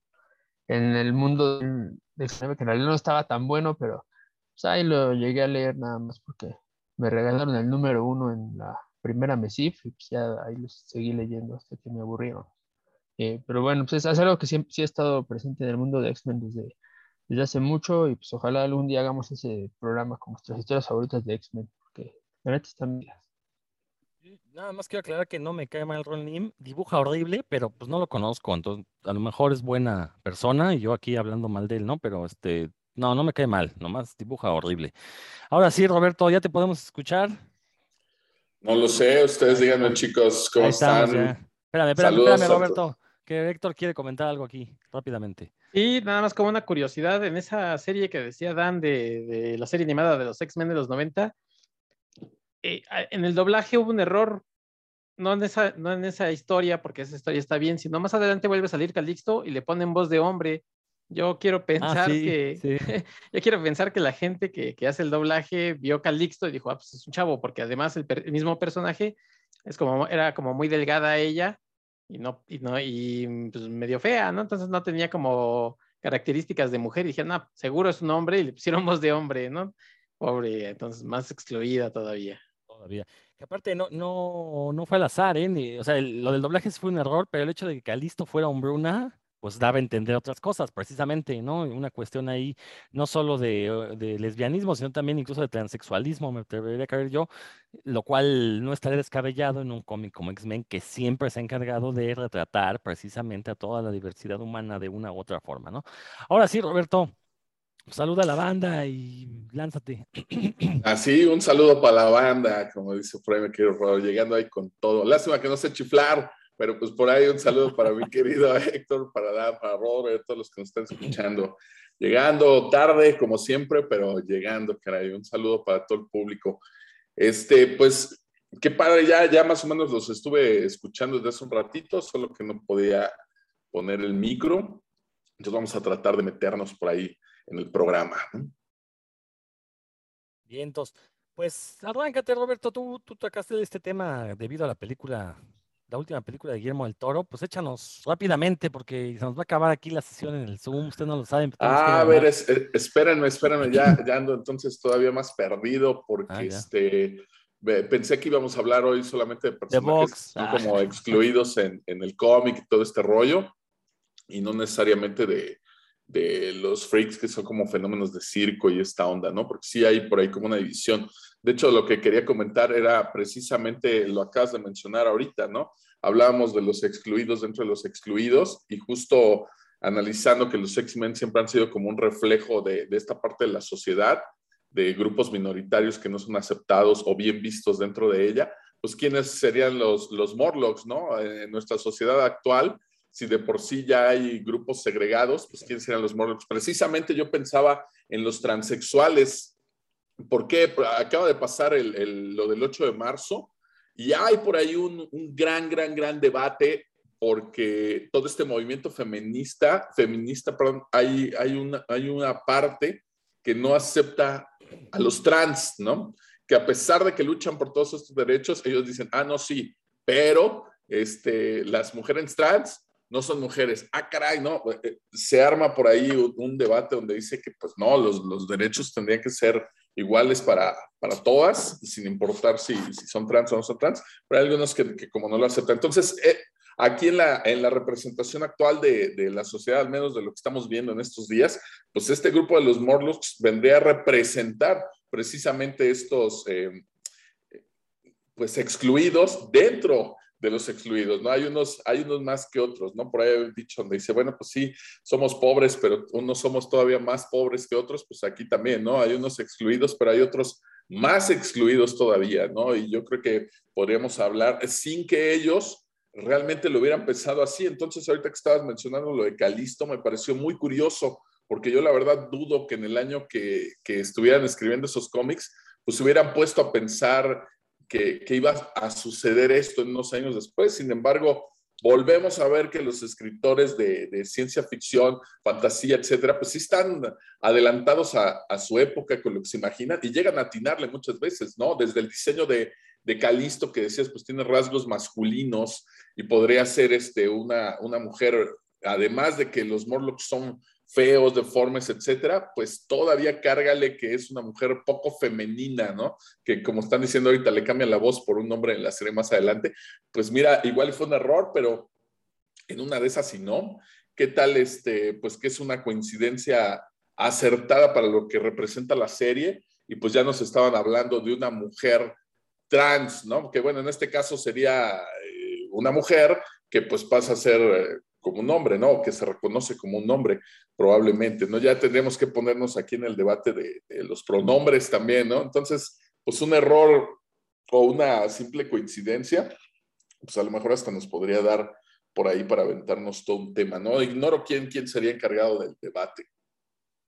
C: en el mundo del que en realidad no estaba tan bueno, pero pues, ahí lo llegué a leer nada más porque me regalaron el número uno en la primera MESIF y pues ya ahí los seguí leyendo hasta que me aburrieron. Eh, pero bueno, pues es, algo que siempre sí ha estado presente en el mundo de X-Men desde, desde hace mucho y pues ojalá algún día hagamos ese programa con nuestras historias favoritas de X-Men, porque la neta están bien.
B: Nada más quiero aclarar que no me cae mal Ron Lim, dibuja horrible, pero pues no lo conozco, entonces a lo mejor es buena persona y yo aquí hablando mal de él, ¿no? Pero este, no, no me cae mal, nomás dibuja horrible. Ahora sí, Roberto, ¿ya te podemos escuchar?
E: No lo sé, ustedes díganme chicos, ¿cómo están?
B: Espérame, espérame, espérame, Roberto, que Héctor quiere comentar algo aquí, rápidamente.
D: Y nada más como una curiosidad, en esa serie que decía Dan de, de la serie animada de los X-Men de los 90, eh, en el doblaje hubo un error, no en, esa, no en esa historia, porque esa historia está bien, sino más adelante vuelve a salir Calixto y le ponen voz de hombre. Yo quiero ah, pensar que yo quiero pensar que la gente que, que, hace el doblaje vio Calixto y dijo, ah, pues es un chavo, porque además el, mismo personaje es como, era como muy delgada ella y no, y no, y pues medio fea, ¿no? Entonces no tenía como características de mujer y dije, no, seguro es un hombre y le pusieron voz de hombre, ¿no? Pobre, entonces más excluida todavía
B: todavía. Que aparte no, no, no fue al azar, ¿eh? o sea, lo del doblaje fue un error, pero el hecho de que Calisto fuera hombruna, pues daba a entender otras cosas, precisamente, ¿no? Una cuestión ahí no solo de, de lesbianismo, sino también incluso de transexualismo, me atrevería a yo, lo cual no estaría descabellado en un cómic como X-Men, que siempre se ha encargado de retratar precisamente a toda la diversidad humana de una u otra forma, ¿no? Ahora sí, Roberto, Saluda a la banda y lánzate.
E: Así, un saludo para la banda, como dice ahí quiero llegando ahí con todo. Lástima que no sé chiflar, pero pues por ahí un saludo para mi querido Héctor, para Dan, para Robert, todos los que nos están escuchando. Llegando tarde, como siempre, pero llegando, caray. Un saludo para todo el público. Este, pues, qué padre, ya, ya más o menos los estuve escuchando desde hace un ratito, solo que no podía poner el micro. Entonces vamos a tratar de meternos por ahí en el programa.
B: Bien, entonces, pues arráncate, Roberto, tú, tú tocaste este tema debido a la película, la última película de Guillermo del Toro, pues échanos rápidamente porque se nos va a acabar aquí la sesión en el Zoom, usted no lo sabe.
E: Ah, a ver, eh, espérenme, espérenme, ya, ya ando entonces todavía más perdido porque ah, este pensé que íbamos a hablar hoy solamente de personajes ah. como excluidos en, en el cómic y todo este rollo, y no necesariamente de, de los freaks que son como fenómenos de circo y esta onda, ¿no? Porque sí hay por ahí como una división. De hecho, lo que quería comentar era precisamente lo acabas de mencionar ahorita, ¿no? Hablábamos de los excluidos dentro de los excluidos y justo analizando que los X-Men siempre han sido como un reflejo de, esta parte de la sociedad, de grupos minoritarios que no son aceptados o bien vistos dentro de ella, pues quiénes serían los, los Morlocks, ¿no? En nuestra sociedad actual, si de por sí ya hay grupos segregados, pues quiénes serían los Morlocks. Precisamente yo pensaba en los transexuales ¿Por qué? Acaba de pasar el, lo del 8 de marzo y hay por ahí un, un, gran, gran, gran debate porque todo este movimiento feminista, feminista, perdón, hay, hay, una, hay una parte que no acepta a los trans, ¿no? Que a pesar de que luchan por todos estos derechos, ellos dicen, ah, no, sí, pero este, las mujeres trans no son mujeres. Ah, caray, no, eh, se arma por ahí un, debate donde dice que pues no, los, los derechos tendrían que ser iguales para, para todas, sin importar si, si, son trans o no son trans, pero hay algunos que, que como no lo aceptan. Entonces, eh, aquí en la, en la representación actual de, de, la sociedad, al menos de lo que estamos viendo en estos días, pues este grupo de los Morlocks vendría a representar precisamente estos, eh, pues excluidos dentro de los excluidos, ¿no? Hay unos, hay unos más que otros, ¿no? Por ahí he dicho donde dice, bueno, pues sí, somos pobres, pero unos somos todavía más pobres que otros, pues aquí también, ¿no? Hay unos excluidos, pero hay otros más excluidos todavía, ¿no? Y yo creo que podríamos hablar sin que ellos realmente lo hubieran pensado así. Entonces, ahorita que estabas mencionando lo de Calisto, me pareció muy curioso, porque yo la verdad dudo que en el año que, que estuvieran escribiendo esos cómics, pues hubieran puesto a pensar que, iba a suceder esto en unos años después. Sin embargo, volvemos a ver que los escritores de, ciencia ficción, fantasía, etcétera, pues sí están adelantados a, su época con lo que se imaginan y llegan a atinarle muchas veces, ¿no? Desde el diseño de, de Calisto, que decías, pues tiene rasgos masculinos y podría ser este, una, una mujer, además de que los Morlocks son feos, deformes, etcétera, pues todavía cárgale que es una mujer poco femenina, ¿no? Que como están diciendo ahorita, le cambian la voz por un nombre en la serie más adelante. Pues mira, igual fue un error, pero en una de esas, si no, ¿qué tal este? Pues que es una coincidencia acertada para lo que representa la serie. Y pues ya nos estaban hablando de una mujer trans, ¿no? Que bueno, en este caso sería eh, una mujer que pues pasa a ser eh, como un hombre, ¿no? Que se reconoce como un hombre, probablemente, ¿no? Ya tendríamos que ponernos aquí en el debate de, los pronombres también, ¿no? Entonces, pues un error o una simple coincidencia, pues a lo mejor hasta nos podría dar por ahí para aventarnos todo un tema, ¿no? Ignoro quién, quién sería encargado del debate,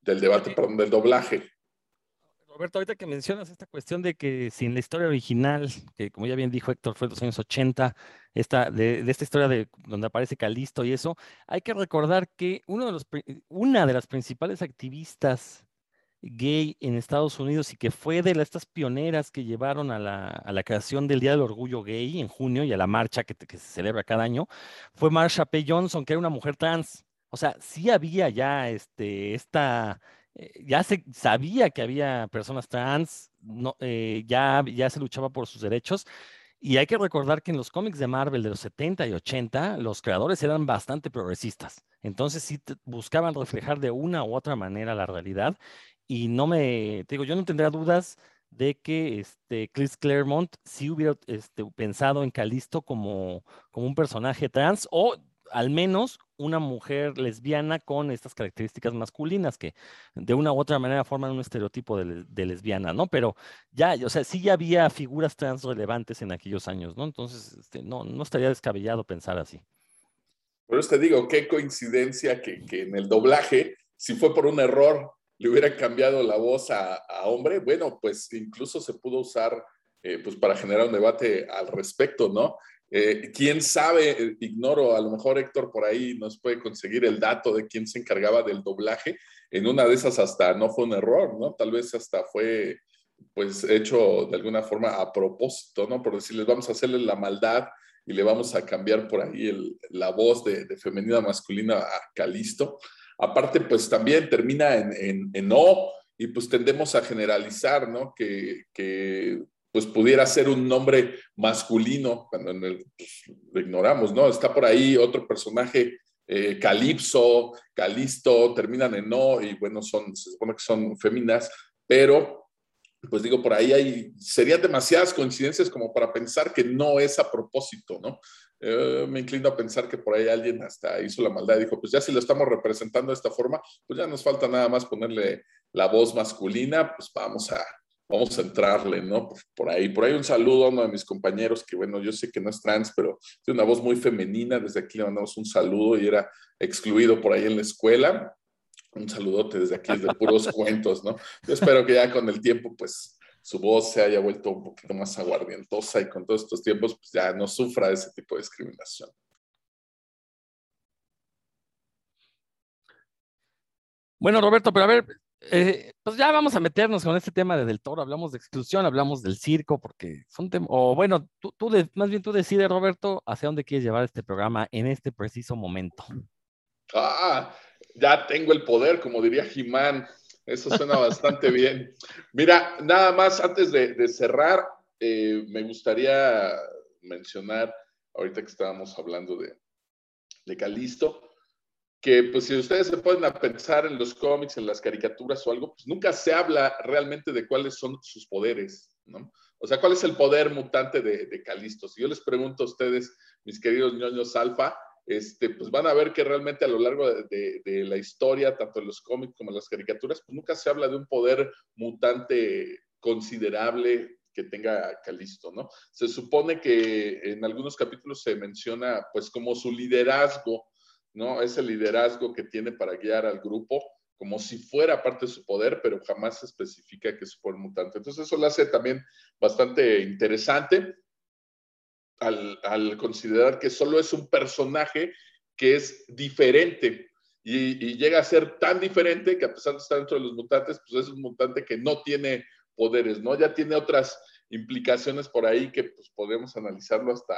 E: del debate, perdón, del doblaje.
B: Roberto, ahorita que mencionas esta cuestión de que si en la historia original, que como ya bien dijo Héctor, fue de los años 80, esta, de, esta historia de donde aparece Calisto y eso, hay que recordar que los, una de las principales activistas gay en Estados Unidos y que fue de estas pioneras que llevaron a la, a la, creación del Día del Orgullo Gay en junio y a la marcha que, que se celebra cada año, fue Marsha P. Johnson, que era una mujer trans. O sea, sí había ya este, esta eh, ya se sabía que había personas trans, no, eh, ya, ya se luchaba por sus derechos. Y hay que recordar que en los cómics de Marvel de los 70 y 80, los creadores eran bastante progresistas. Entonces sí buscaban reflejar de una u otra manera la realidad. Y no me, digo, yo no tendría dudas de que este, Chris Claremont sí hubiera este, pensado en Calisto como, como un personaje trans o al menos una mujer lesbiana con estas características masculinas que de una u otra manera forman un estereotipo de, lesbiana, ¿no? Pero ya, o sea, sí ya había figuras trans relevantes en aquellos años, ¿no? Entonces, este, no, no estaría descabellado pensar así.
E: Por eso te digo, qué coincidencia que, en el doblaje, si fue por un error, le hubiera cambiado la voz a, hombre, bueno, pues incluso se pudo usar eh, pues para generar un debate al respecto, ¿no? Eh, quién sabe, eh, ignoro, a lo mejor Héctor por ahí nos puede conseguir el dato de quién se encargaba del doblaje. En una de esas hasta no fue un error, ¿no? Tal vez hasta fue pues hecho de alguna forma a propósito, ¿no? Por decirles, vamos a hacerle la maldad y le vamos a cambiar por ahí la voz de, femenina masculina a Calisto. Aparte, pues también termina en, en, en O y pues tendemos a generalizar, ¿no? Que, que pues pudiera ser un nombre masculino, cuando en el, pues, lo ignoramos, ¿no? Está por ahí otro personaje, eh, Calipso, Calisto, terminan en no, y bueno, son, se supone que son féminas, pero, pues digo, por ahí hay, serían demasiadas coincidencias como para pensar que no es a propósito, ¿no? Eh, me inclino a pensar que por ahí alguien hasta hizo la maldad y dijo, pues ya si lo estamos representando de esta forma, pues ya nos falta nada más ponerle la voz masculina, pues vamos a, vamos a entrarle, ¿no? Por, ahí, por ahí un saludo a uno de mis compañeros que, bueno, yo sé que no es trans, pero tiene una voz muy femenina. Desde aquí le mandamos un saludo y era excluido por ahí en la escuela. Un saludote desde aquí, desde puros cuentos, ¿no? Yo espero que ya con el tiempo, pues, su voz se haya vuelto un poquito más aguardientosa y con todos estos tiempos, pues ya no sufra ese tipo de discriminación.
B: Bueno, Roberto, pero a ver, eh, pues ya vamos a meternos con este tema de del toro. Hablamos de exclusión, hablamos del circo, porque son temas, o bueno, tú, más bien tú decides, Roberto, hacia dónde quieres llevar este programa en este preciso momento.
E: Ah, ya tengo el poder, como diría Jimán. Eso suena bastante bien. Mira, nada más antes de, cerrar, eh, me gustaría mencionar, ahorita que estábamos hablando de, de Calisto, que pues si ustedes se ponen a pensar en los cómics, en las caricaturas o algo, pues nunca se habla realmente de cuáles son sus poderes, ¿no? O sea, ¿cuál es el poder mutante de, de Calisto? Si yo les pregunto a ustedes, mis queridos ñoños alfa, este, pues van a ver que realmente a lo largo de, de, la historia, tanto en los cómics como en las caricaturas, pues nunca se habla de un poder mutante considerable que tenga Calisto, ¿no? Se supone que en algunos capítulos se menciona, pues, como su liderazgo ¿no? Ese liderazgo que tiene para guiar al grupo como si fuera parte de su poder, pero jamás se especifica que es por mutante. Entonces eso lo hace también bastante interesante al, considerar que solo es un personaje que es diferente y, y, llega a ser tan diferente que a pesar de estar dentro de los mutantes, pues es un mutante que no tiene poderes, ¿no? Ya tiene otras implicaciones por ahí que pues podemos analizarlo hasta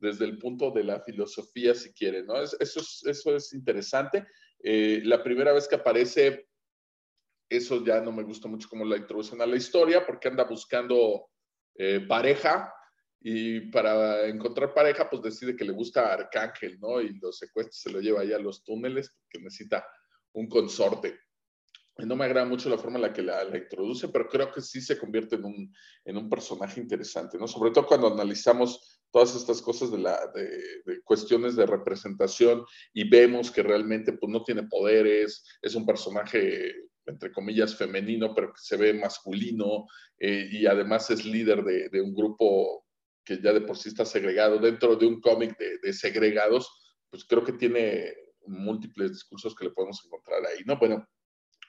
E: desde el punto de la filosofía, si quieren, ¿no? eso, es, eso es interesante. Eh, la primera vez que aparece, eso ya no me gusta mucho como la introducción a la historia, porque anda buscando eh, pareja y para encontrar pareja, pues decide que le gusta Arcángel, ¿no? Y los secuestra, se lo lleva allá a los túneles porque necesita un consorte no me agrada mucho la forma en la que la, introduce, pero creo que sí se convierte en un, en un, personaje interesante, ¿no? Sobre todo cuando analizamos todas estas cosas de, la, de, cuestiones de representación y vemos que realmente pues, no tiene poderes, es un personaje, entre comillas, femenino, pero que se ve masculino eh, y además es líder de, de, un grupo que ya de por sí está segregado dentro de un cómic de, segregados, pues creo que tiene múltiples discursos que le podemos encontrar ahí, ¿no? Bueno,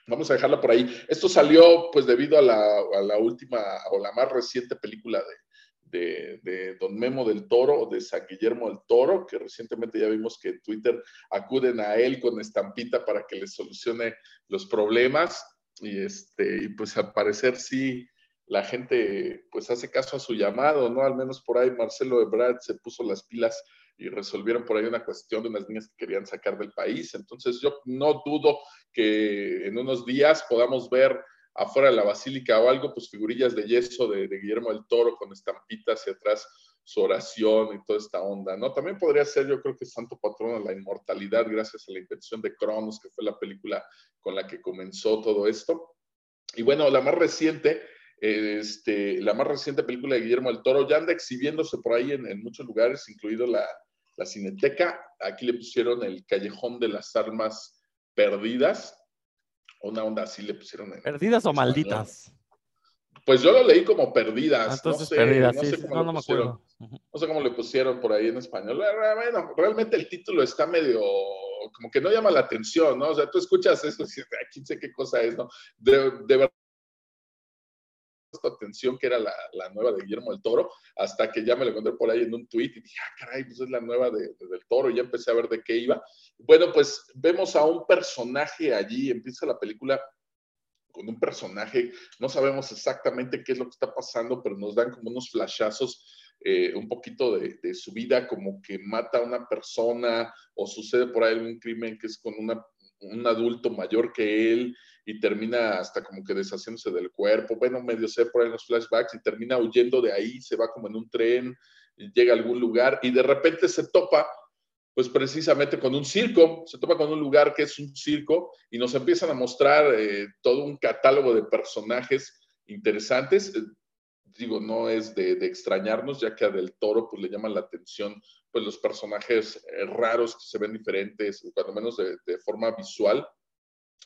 E: Vamos a dejarla por ahí. Esto salió pues debido a la, última o la más reciente película de, de, Don Memo del Toro de San Guillermo del Toro, que recientemente ya vimos que en Twitter acuden a él con estampita para que les solucione los problemas. Y, este, y pues al parecer sí, la gente pues hace caso a su llamado, ¿no? Al menos por ahí Marcelo Ebrard se puso las pilas y resolvieron por ahí una cuestión de unas niñas que querían sacar del país. Entonces yo no dudo que en unos días podamos ver afuera de la basílica o algo, pues figurillas de yeso de, Guillermo del Toro con estampitas y atrás su oración y toda esta onda, ¿no? También podría ser, yo creo que Santo Patrono de la Inmortalidad, gracias a la invención de Cronos, que fue la película con la que comenzó todo esto. Y bueno, la más reciente, este, la más reciente película de Guillermo del Toro ya anda exhibiéndose por ahí en, en muchos lugares, incluido la, la Cineteca. Aquí le pusieron el Callejón de las Armas Perdidas. Una onda así le pusieron.
B: ¿Perdidas o malditas?
E: Pues yo lo leí como perdidas.
B: Ah, entonces, no sé, perdidas, no sé cómo no, me acuerdo.
E: No sé cómo le pusieron por ahí en español. Bueno, realmente el título está medio, como que no llama la atención, ¿no? O sea, tú escuchas eso y dices, quién sé qué cosa es, ¿no? De, de verdad atención que era la, nueva de Guillermo del Toro, hasta que ya me lo encontré por ahí en un tweet y dije, ah, caray, pues es la nueva de, del Toro, y ya empecé a ver de qué iba. Bueno, pues vemos a un personaje allí, empieza la película con un personaje, no sabemos exactamente qué es lo que está pasando, pero nos dan como unos flashazos eh, un poquito de, de, su vida, como que mata a una persona o sucede por ahí un crimen que es con una, un adulto mayor que él y termina hasta como que deshaciéndose del cuerpo, bueno, medio sé por ahí los flashbacks y termina huyendo de ahí, se va como en un tren, llega a algún lugar y de repente se topa pues precisamente con un circo, se topa con un lugar que es un circo y nos empiezan a mostrar eh, todo un catálogo de personajes interesantes. Eh, digo, no es de, extrañarnos, ya que a Del Toro pues le llaman la atención pues los personajes eh, raros que se ven diferentes, cuando menos de, forma visual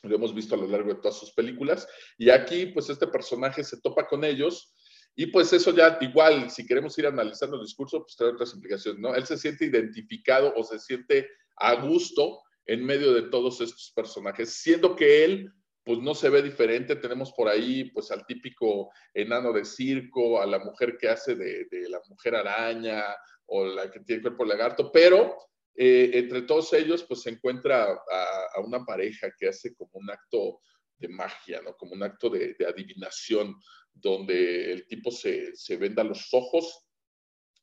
E: lo hemos visto a lo largo de todas sus películas. Y aquí, pues este personaje se topa con ellos y pues eso ya igual, si queremos ir analizando el discurso, pues trae otras implicaciones, ¿no? Él se siente identificado o se siente a gusto en medio de todos estos personajes, siendo que él pues no se ve diferente. Tenemos por ahí pues al típico enano de circo, a la mujer que hace de, la mujer araña o la que tiene cuerpo lagarto, pero eh, entre todos ellos pues se encuentra a, una pareja que hace como un acto de magia, ¿no? Como un acto de, adivinación, donde el tipo se, se venda los ojos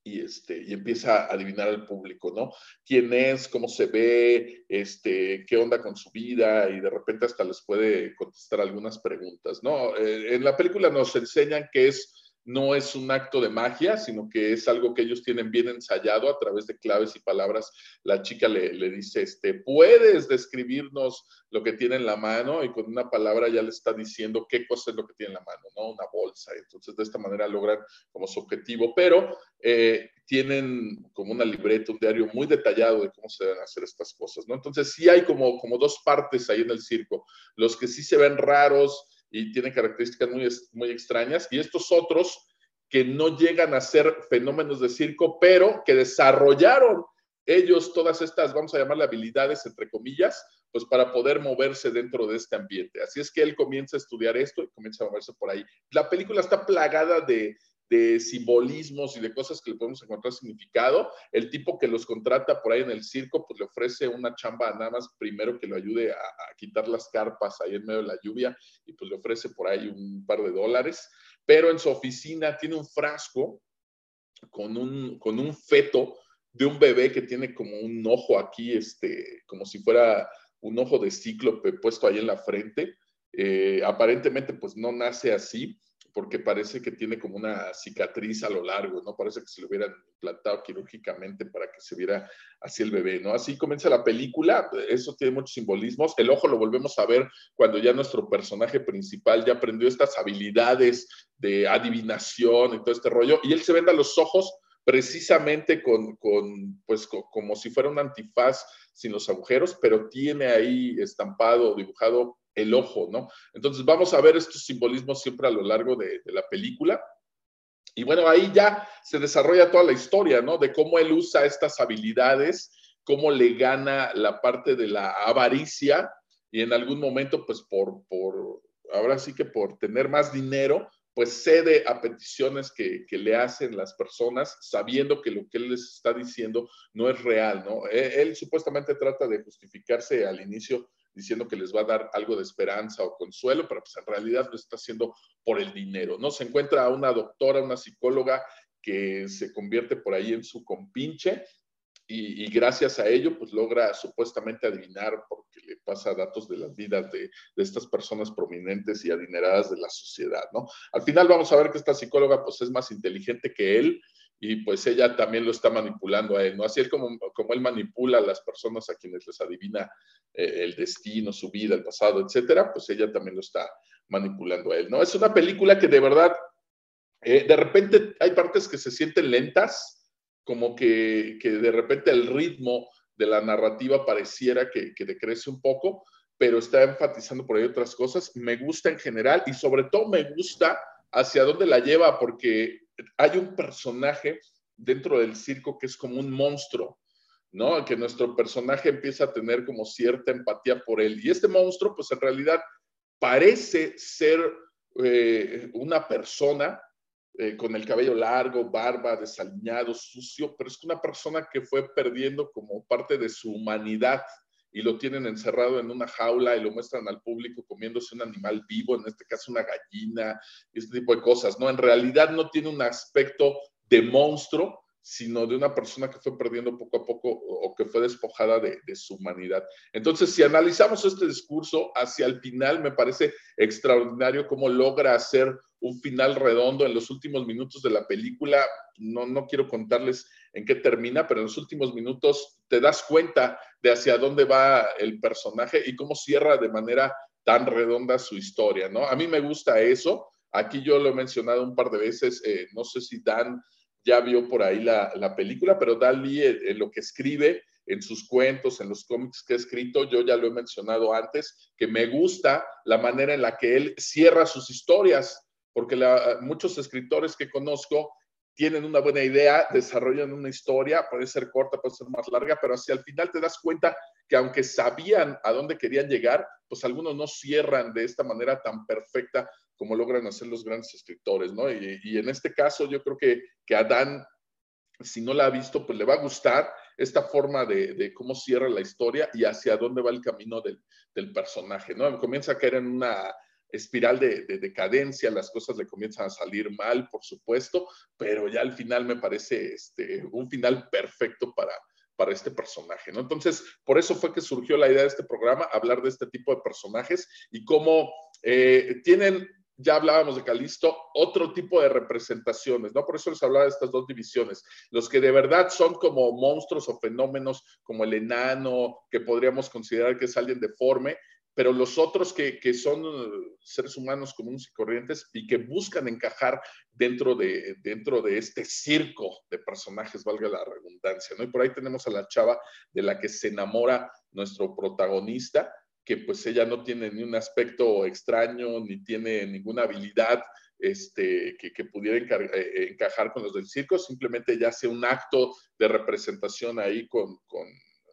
E: y, este, y empieza a adivinar al público, ¿no? ¿Quién es? ¿Cómo se ve? Este, ¿Qué onda con su vida? Y de repente hasta les puede contestar algunas preguntas, ¿no? Eh, en la película nos enseñan que es no es un acto de magia, sino que es algo que ellos tienen bien ensayado a través de claves y palabras. La chica le, le, dice, este, ¿puedes describirnos lo que tiene en la mano? Y con una palabra ya le está diciendo qué cosa es lo que tiene en la mano, ¿no? Una bolsa. Entonces, de esta manera logran como su objetivo, pero eh, tienen como una libreta, un diario muy detallado de cómo se deben hacer estas cosas, ¿no? Entonces, sí hay como, como dos partes ahí en el circo. Los que sí se ven raros, y tienen características muy, muy extrañas, y estos otros que no llegan a ser fenómenos de circo, pero que desarrollaron ellos todas estas, vamos a llamarle habilidades, entre comillas, pues para poder moverse dentro de este ambiente. Así es que él comienza a estudiar esto y comienza a moverse por ahí. La película está plagada de, de simbolismos y de cosas que le podemos encontrar significado. El tipo que los contrata por ahí en el circo, pues le ofrece una chamba nada más primero que lo ayude a, quitar las carpas ahí en medio de la lluvia y pues le ofrece por ahí un par de dólares. Pero en su oficina tiene un frasco con un, con un feto de un bebé que tiene como un ojo aquí, este, como si fuera un ojo de cíclope puesto ahí en la frente. Eh, aparentemente pues no nace así, porque parece que tiene como una cicatriz a lo largo, ¿no? Parece que se lo hubieran implantado quirúrgicamente para que se viera así el bebé, ¿no? Así comienza la película, eso tiene muchos simbolismos. El ojo lo volvemos a ver cuando ya nuestro personaje principal ya aprendió estas habilidades de adivinación y todo este rollo, y él se venda los ojos precisamente con, pues como si fuera un antifaz sin los agujeros, pero tiene ahí estampado, dibujado el ojo, ¿no? Entonces vamos a ver estos simbolismos siempre a lo largo de, la película. Y bueno, ahí ya se desarrolla toda la historia, ¿no? De cómo él usa estas habilidades, cómo le gana la parte de la avaricia y en algún momento, pues por, por ahora sí que por tener más dinero, pues cede a peticiones que, le hacen las personas, sabiendo que lo que él les está diciendo no es real, ¿no? Él, él supuestamente trata de justificarse al inicio diciendo que les va a dar algo de esperanza o consuelo, pero pues en realidad lo está haciendo por el dinero, ¿no? Se encuentra una doctora, una psicóloga que se convierte por ahí en su compinche y, gracias a ello pues logra supuestamente adivinar porque le pasa datos de las vidas de, de, estas personas prominentes y adineradas de la sociedad, ¿no? Al final vamos a ver que esta psicóloga pues es más inteligente que él y pues ella también lo está manipulando a él, ¿no? Así es como, como él manipula a las personas a quienes les adivina eh, el destino, su vida, el pasado, etcétera, pues ella también lo está manipulando a él, ¿no? Es una película que de verdad, eh, de repente hay partes que se sienten lentas, como que, que, de repente el ritmo de la narrativa pareciera que, que decrece un poco, pero está enfatizando por ahí otras cosas. Me gusta en general y sobre todo me gusta hacia dónde la lleva, porque hay un personaje dentro del circo que es como un monstruo, ¿no? Que nuestro personaje empieza a tener como cierta empatía por él. Y este monstruo, pues en realidad parece ser eh, una persona eh, con el cabello largo, barba, desaliñado, sucio, pero es una persona que fue perdiendo como parte de su humanidad y lo tienen encerrado en una jaula y lo muestran al público comiéndose un animal vivo, en este caso una gallina, este tipo de cosas, ¿no? En realidad no tiene un aspecto de monstruo, sino de una persona que fue perdiendo poco a poco o que fue despojada de, su humanidad. Entonces, si analizamos este discurso hacia el final, me parece extraordinario cómo logra hacer un final redondo en los últimos minutos de la película. No, no quiero contarles en qué termina, pero en los últimos minutos te das cuenta de hacia dónde va el personaje y cómo cierra de manera tan redonda su historia, ¿no? A mí me gusta eso. Aquí yo lo he mencionado un par de veces, eh, no sé si Dan ya vio por ahí la, la película, pero Dalí, en eh, lo que escribe en sus cuentos, en los cómics que ha escrito, yo ya lo he mencionado antes, que me gusta la manera en la que él cierra sus historias, porque muchos escritores que conozco tienen una buena idea, desarrollan una historia, puede ser corta, puede ser más larga, pero hacia el final te das cuenta que aunque sabían a dónde querían llegar, pues algunos no cierran de esta manera tan perfecta como logran hacer los grandes escritores, ¿no? Y, en este caso yo creo que, que Adán, si no la ha visto, pues le va a gustar esta forma de, cómo cierra la historia y hacia dónde va el camino del, del personaje, ¿no? Comienza a caer en una espiral de, decadencia, las cosas le comienzan a salir mal, por supuesto, pero ya al final me parece este, un final perfecto para, para este personaje, ¿no? Entonces, por eso fue que surgió la idea de este programa, hablar de este tipo de personajes y cómo eh, tienen ya hablábamos de Calisto, otro tipo de representaciones, ¿no? Por eso les hablaba de estas dos divisiones. Los que de verdad son como monstruos o fenómenos, como el enano, que podríamos considerar que es alguien deforme, pero los otros que, que, son uh, seres humanos comunes y corrientes y que buscan encajar dentro de, dentro de este circo de personajes, valga la redundancia, ¿no? Y por ahí tenemos a la chava de la que se enamora nuestro protagonista, que pues ella no tiene ni un aspecto extraño, ni tiene ninguna habilidad este, que, pudiera eh, encajar con los del circo, simplemente ella hace un acto de representación ahí con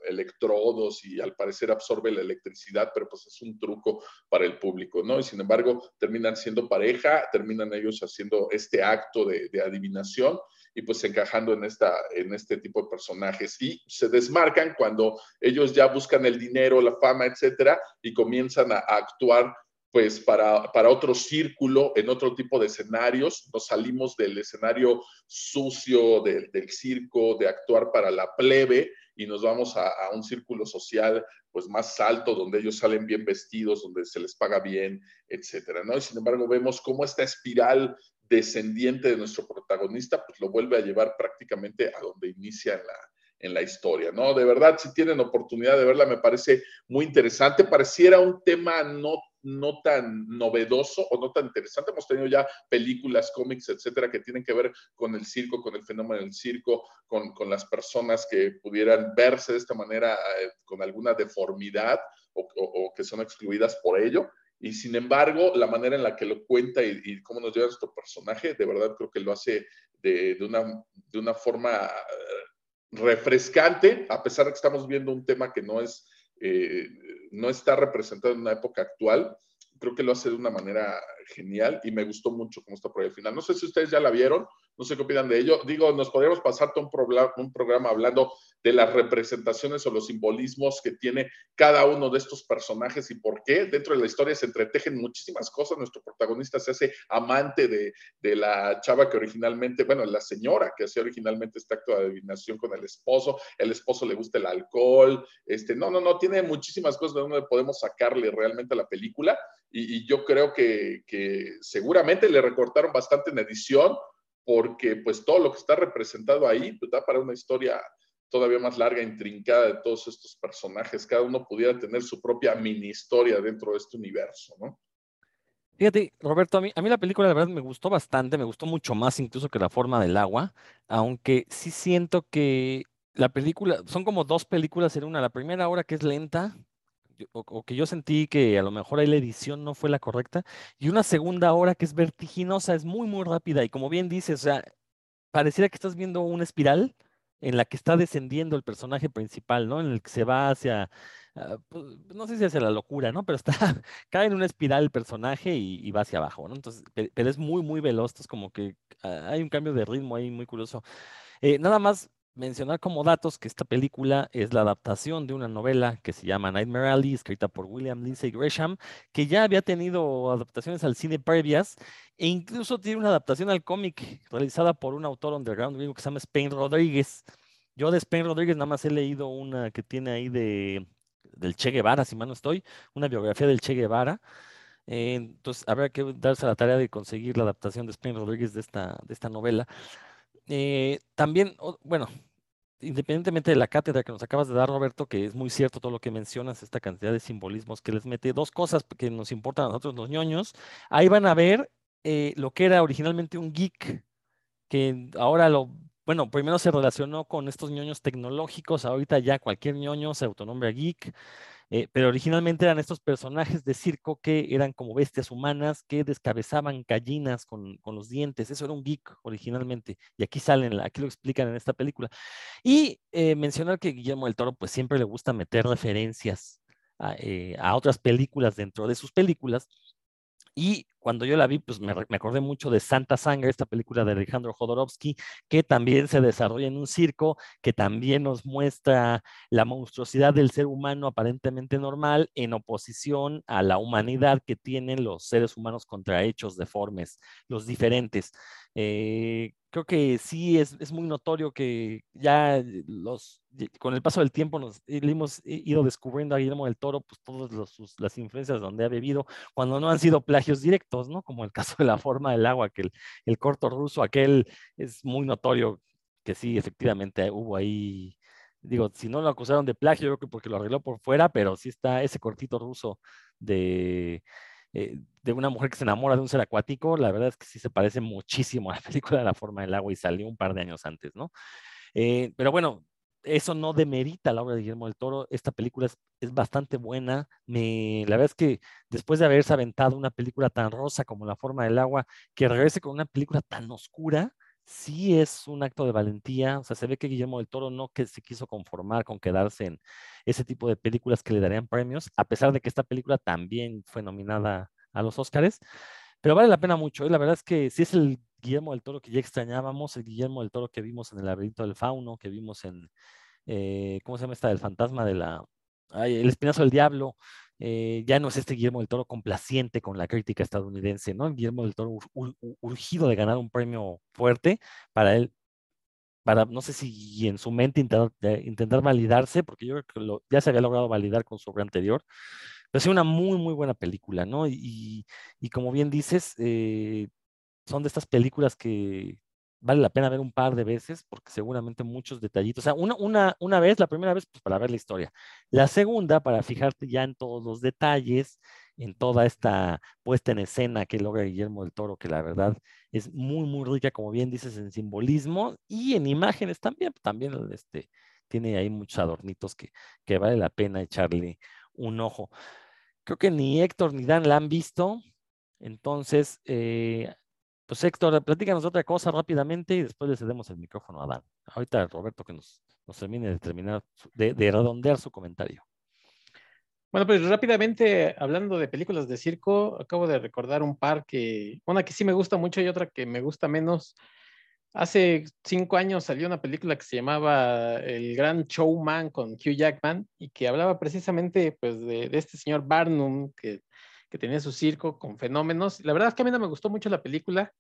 E: electrodos y al parecer absorbe la electricidad, pero pues es un truco para el público, ¿no? Y sin embargo terminan siendo pareja, terminan ellos haciendo este acto de, de adivinación y pues encajando en, esta, en este tipo de personajes y se desmarcan cuando ellos ya buscan el dinero, la fama, etcétera, y comienzan a, actuar pues para, para, otro círculo, en otro tipo de escenarios. Nos salimos del escenario sucio del circo, de actuar para la plebe y nos vamos a, a, un círculo social pues más alto, donde ellos salen bien vestidos, donde se les paga bien, etcétera, ¿no? Y sin embargo vemos cómo esta espiral descendiente de nuestro protagonista, pues lo vuelve a llevar prácticamente a donde inicia en la, en la historia, ¿no? De verdad, si tienen oportunidad de verla, me parece muy interesante. Pareciera un tema no, no tan novedoso o no tan interesante. Hemos tenido ya películas, cómics, etcétera, que tienen que ver con el circo, con el fenómeno del circo, con, con las personas que pudieran verse de esta manera eh, con alguna deformidad o, que son excluidas por ello. Y sin embargo, la manera en la que lo cuenta y, cómo nos lleva nuestro personaje, de verdad creo que lo hace de, una, de una forma eh, refrescante, a pesar de que estamos viendo un tema que no, es, eh, no está representado en una época actual. Creo que lo hace de una manera genial y me gustó mucho cómo está por ahí al final. No sé si ustedes ya la vieron, no sé qué opinan de ello. Digo, nos podríamos pasar todo un, un programa hablando de las representaciones o los simbolismos que tiene cada uno de estos personajes y por qué. Dentro de la historia se entretejen muchísimas cosas. Nuestro protagonista se hace amante de, de la chava que originalmente, bueno, la señora que hacía originalmente este acto de adivinación con el esposo. El esposo le gusta el alcohol. Este, no, no, no, tiene muchísimas cosas de donde podemos sacarle realmente a la película. Y, yo creo que seguramente le recortaron bastante en edición porque pues todo lo que está representado ahí pues, da para una historia todavía más larga, intrincada de todos estos personajes. Cada uno pudiera tener su propia mini historia dentro de este universo, ¿no?
B: Fíjate, Roberto, a mí, a mí la película la verdad me gustó bastante, me gustó mucho más incluso que La forma del agua, aunque sí siento que la película, son como dos películas en una. La primera hora que es lenta, o, que yo sentí que a lo mejor ahí la edición no fue la correcta, y una segunda hora que es vertiginosa, es muy, muy rápida, y como bien dices, o sea, pareciera que estás viendo una espiral en la que está descendiendo el personaje principal, ¿no? En el que se va hacia, ah, pues, no sé si hacia la locura, ¿no? Pero está, cae en una espiral el personaje y, va hacia abajo, ¿no? Entonces, pero es muy, muy veloz, es como que ah, hay un cambio de ritmo ahí muy curioso. Eh, nada más mencionar como datos que esta película es la adaptación de una novela que se llama Nightmare Alley, escrita por William Lindsay Gresham, que ya había tenido adaptaciones al cine previas e incluso tiene una adaptación al cómic realizada por un autor underground que se llama Spain Rodríguez. Yo de Spain Rodríguez nada más he leído una que tiene ahí de del Che Guevara, si mal no estoy, una biografía del Che Guevara. Eh, entonces, habrá que darse la tarea de conseguir la adaptación de Spain Rodríguez de esta, de esta novela. Eh, también, bueno, independientemente de la cátedra que nos acabas de dar, Roberto, que es muy cierto todo lo que mencionas, esta cantidad de simbolismos que les mete, dos cosas que nos importan a nosotros los ñoños, ahí van a ver eh, lo que era originalmente un geek, que ahora lo, bueno, primero se relacionó con estos ñoños tecnológicos, ahorita ya cualquier ñoño se autonombra geek, eh, pero originalmente eran estos personajes de circo que eran como bestias humanas que descabezaban gallinas con, los dientes. Eso era un geek originalmente. Y aquí salen, aquí lo explican en esta película. Y eh, mencionar que Guillermo del Toro pues siempre le gusta meter referencias a, eh, a otras películas dentro de sus películas. Y cuando yo la vi, pues me, acordé mucho de Santa Sangre, esta película de Alejandro Jodorowsky, que también se desarrolla en un circo, que también nos muestra la monstruosidad del ser humano aparentemente normal en oposición a la humanidad que tienen los seres humanos contra hechos deformes, los diferentes. Eh, creo que sí es, muy notorio que ya los, con el paso del tiempo nos hemos ido descubriendo a Guillermo del Toro, pues todas las influencias donde ha bebido, cuando no han sido plagios directos, ¿no? Como el caso de la forma del agua, que el, corto ruso, aquel es muy notorio que sí, efectivamente hubo ahí, digo, si no lo acusaron de plagio, yo creo que porque lo arregló por fuera, pero sí está ese cortito ruso de eh, de una mujer que se enamora de un ser acuático, la verdad es que sí se parece muchísimo a la película La forma del agua y salió un par de años antes, ¿no? Eh, pero bueno, eso no demerita la obra de Guillermo del Toro. Esta película es, bastante buena. La verdad es que después de haberse aventado una película tan rosa como La forma del agua, que regrese con una película tan oscura, sí es un acto de valentía. O sea, se ve que Guillermo del Toro no que se quiso conformar con quedarse en ese tipo de películas que le darían premios, a pesar de que esta película también fue nominada a los Oscars. Pero vale la pena mucho. ¿eh? La verdad es que sí es el Guillermo del Toro que ya extrañábamos, el Guillermo del Toro que vimos en el laberinto del fauno, que vimos en, eh, ¿cómo se llama esta? El fantasma de la... el espinazo del diablo, eh, ya no es este Guillermo del Toro complaciente con la crítica estadounidense, ¿no? El Guillermo del Toro urgido de ganar un premio fuerte para él, para no sé si en su mente intentar, intentar validarse, porque yo creo que ya se había logrado validar con su obra anterior, pero es una muy, muy buena película, ¿no? Y, y como bien dices, eh, son de estas películas que, vale la pena ver un par de veces porque seguramente muchos detallitos, o sea, una, una, una vez, la primera vez, pues para ver la historia. La segunda, para fijarte ya en todos los detalles, en toda esta puesta en escena que logra Guillermo del Toro, que la verdad es muy, muy rica, como bien dices, en simbolismo y en imágenes también, también este, tiene ahí muchos adornitos que, que vale la pena echarle un ojo. Creo que ni Héctor ni Dan la han visto, entonces, eh, pues Héctor, platícanos otra cosa rápidamente y después le cedemos el micrófono a Dan. Ahorita Roberto que nos, nos termine de terminar, de, redondear su comentario.
D: Bueno, pues rápidamente, hablando de películas de circo, acabo de recordar un par que, una que sí me gusta mucho y otra que me gusta menos. Hace cinco años salió una película que se llamaba El Gran Showman con Hugh Jackman y que hablaba precisamente pues, de, este señor Barnum que que tenía su circo con fenómenos. La verdad es que a mí no me gustó mucho la película.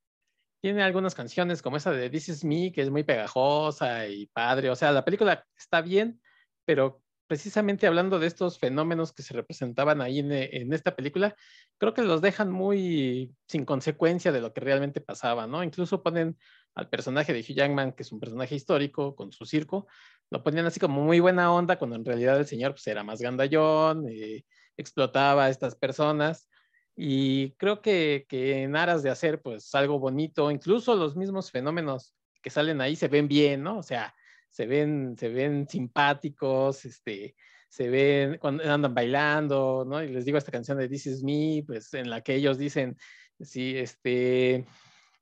D: Tiene algunas canciones como esa de This Is Me, que es muy pegajosa y padre. O sea, la película está bien, pero precisamente hablando de estos fenómenos que se representaban ahí en, esta película, creo que los dejan muy sin consecuencia de lo que realmente pasaba, ¿no? Incluso ponen al personaje de Hugh Jackman, que es un personaje histórico con su circo, lo ponían así como muy buena onda, cuando en realidad el señor pues, era más gandallón, eh, explotaba a estas personas. Y creo que, que, en aras de hacer pues algo bonito, incluso los mismos fenómenos que salen ahí se ven bien, ¿no? O sea, se ven, se ven simpáticos, este, se ven cuando andan bailando, ¿no? Y les digo esta canción de This Is Me, pues en la que ellos dicen, sí, este,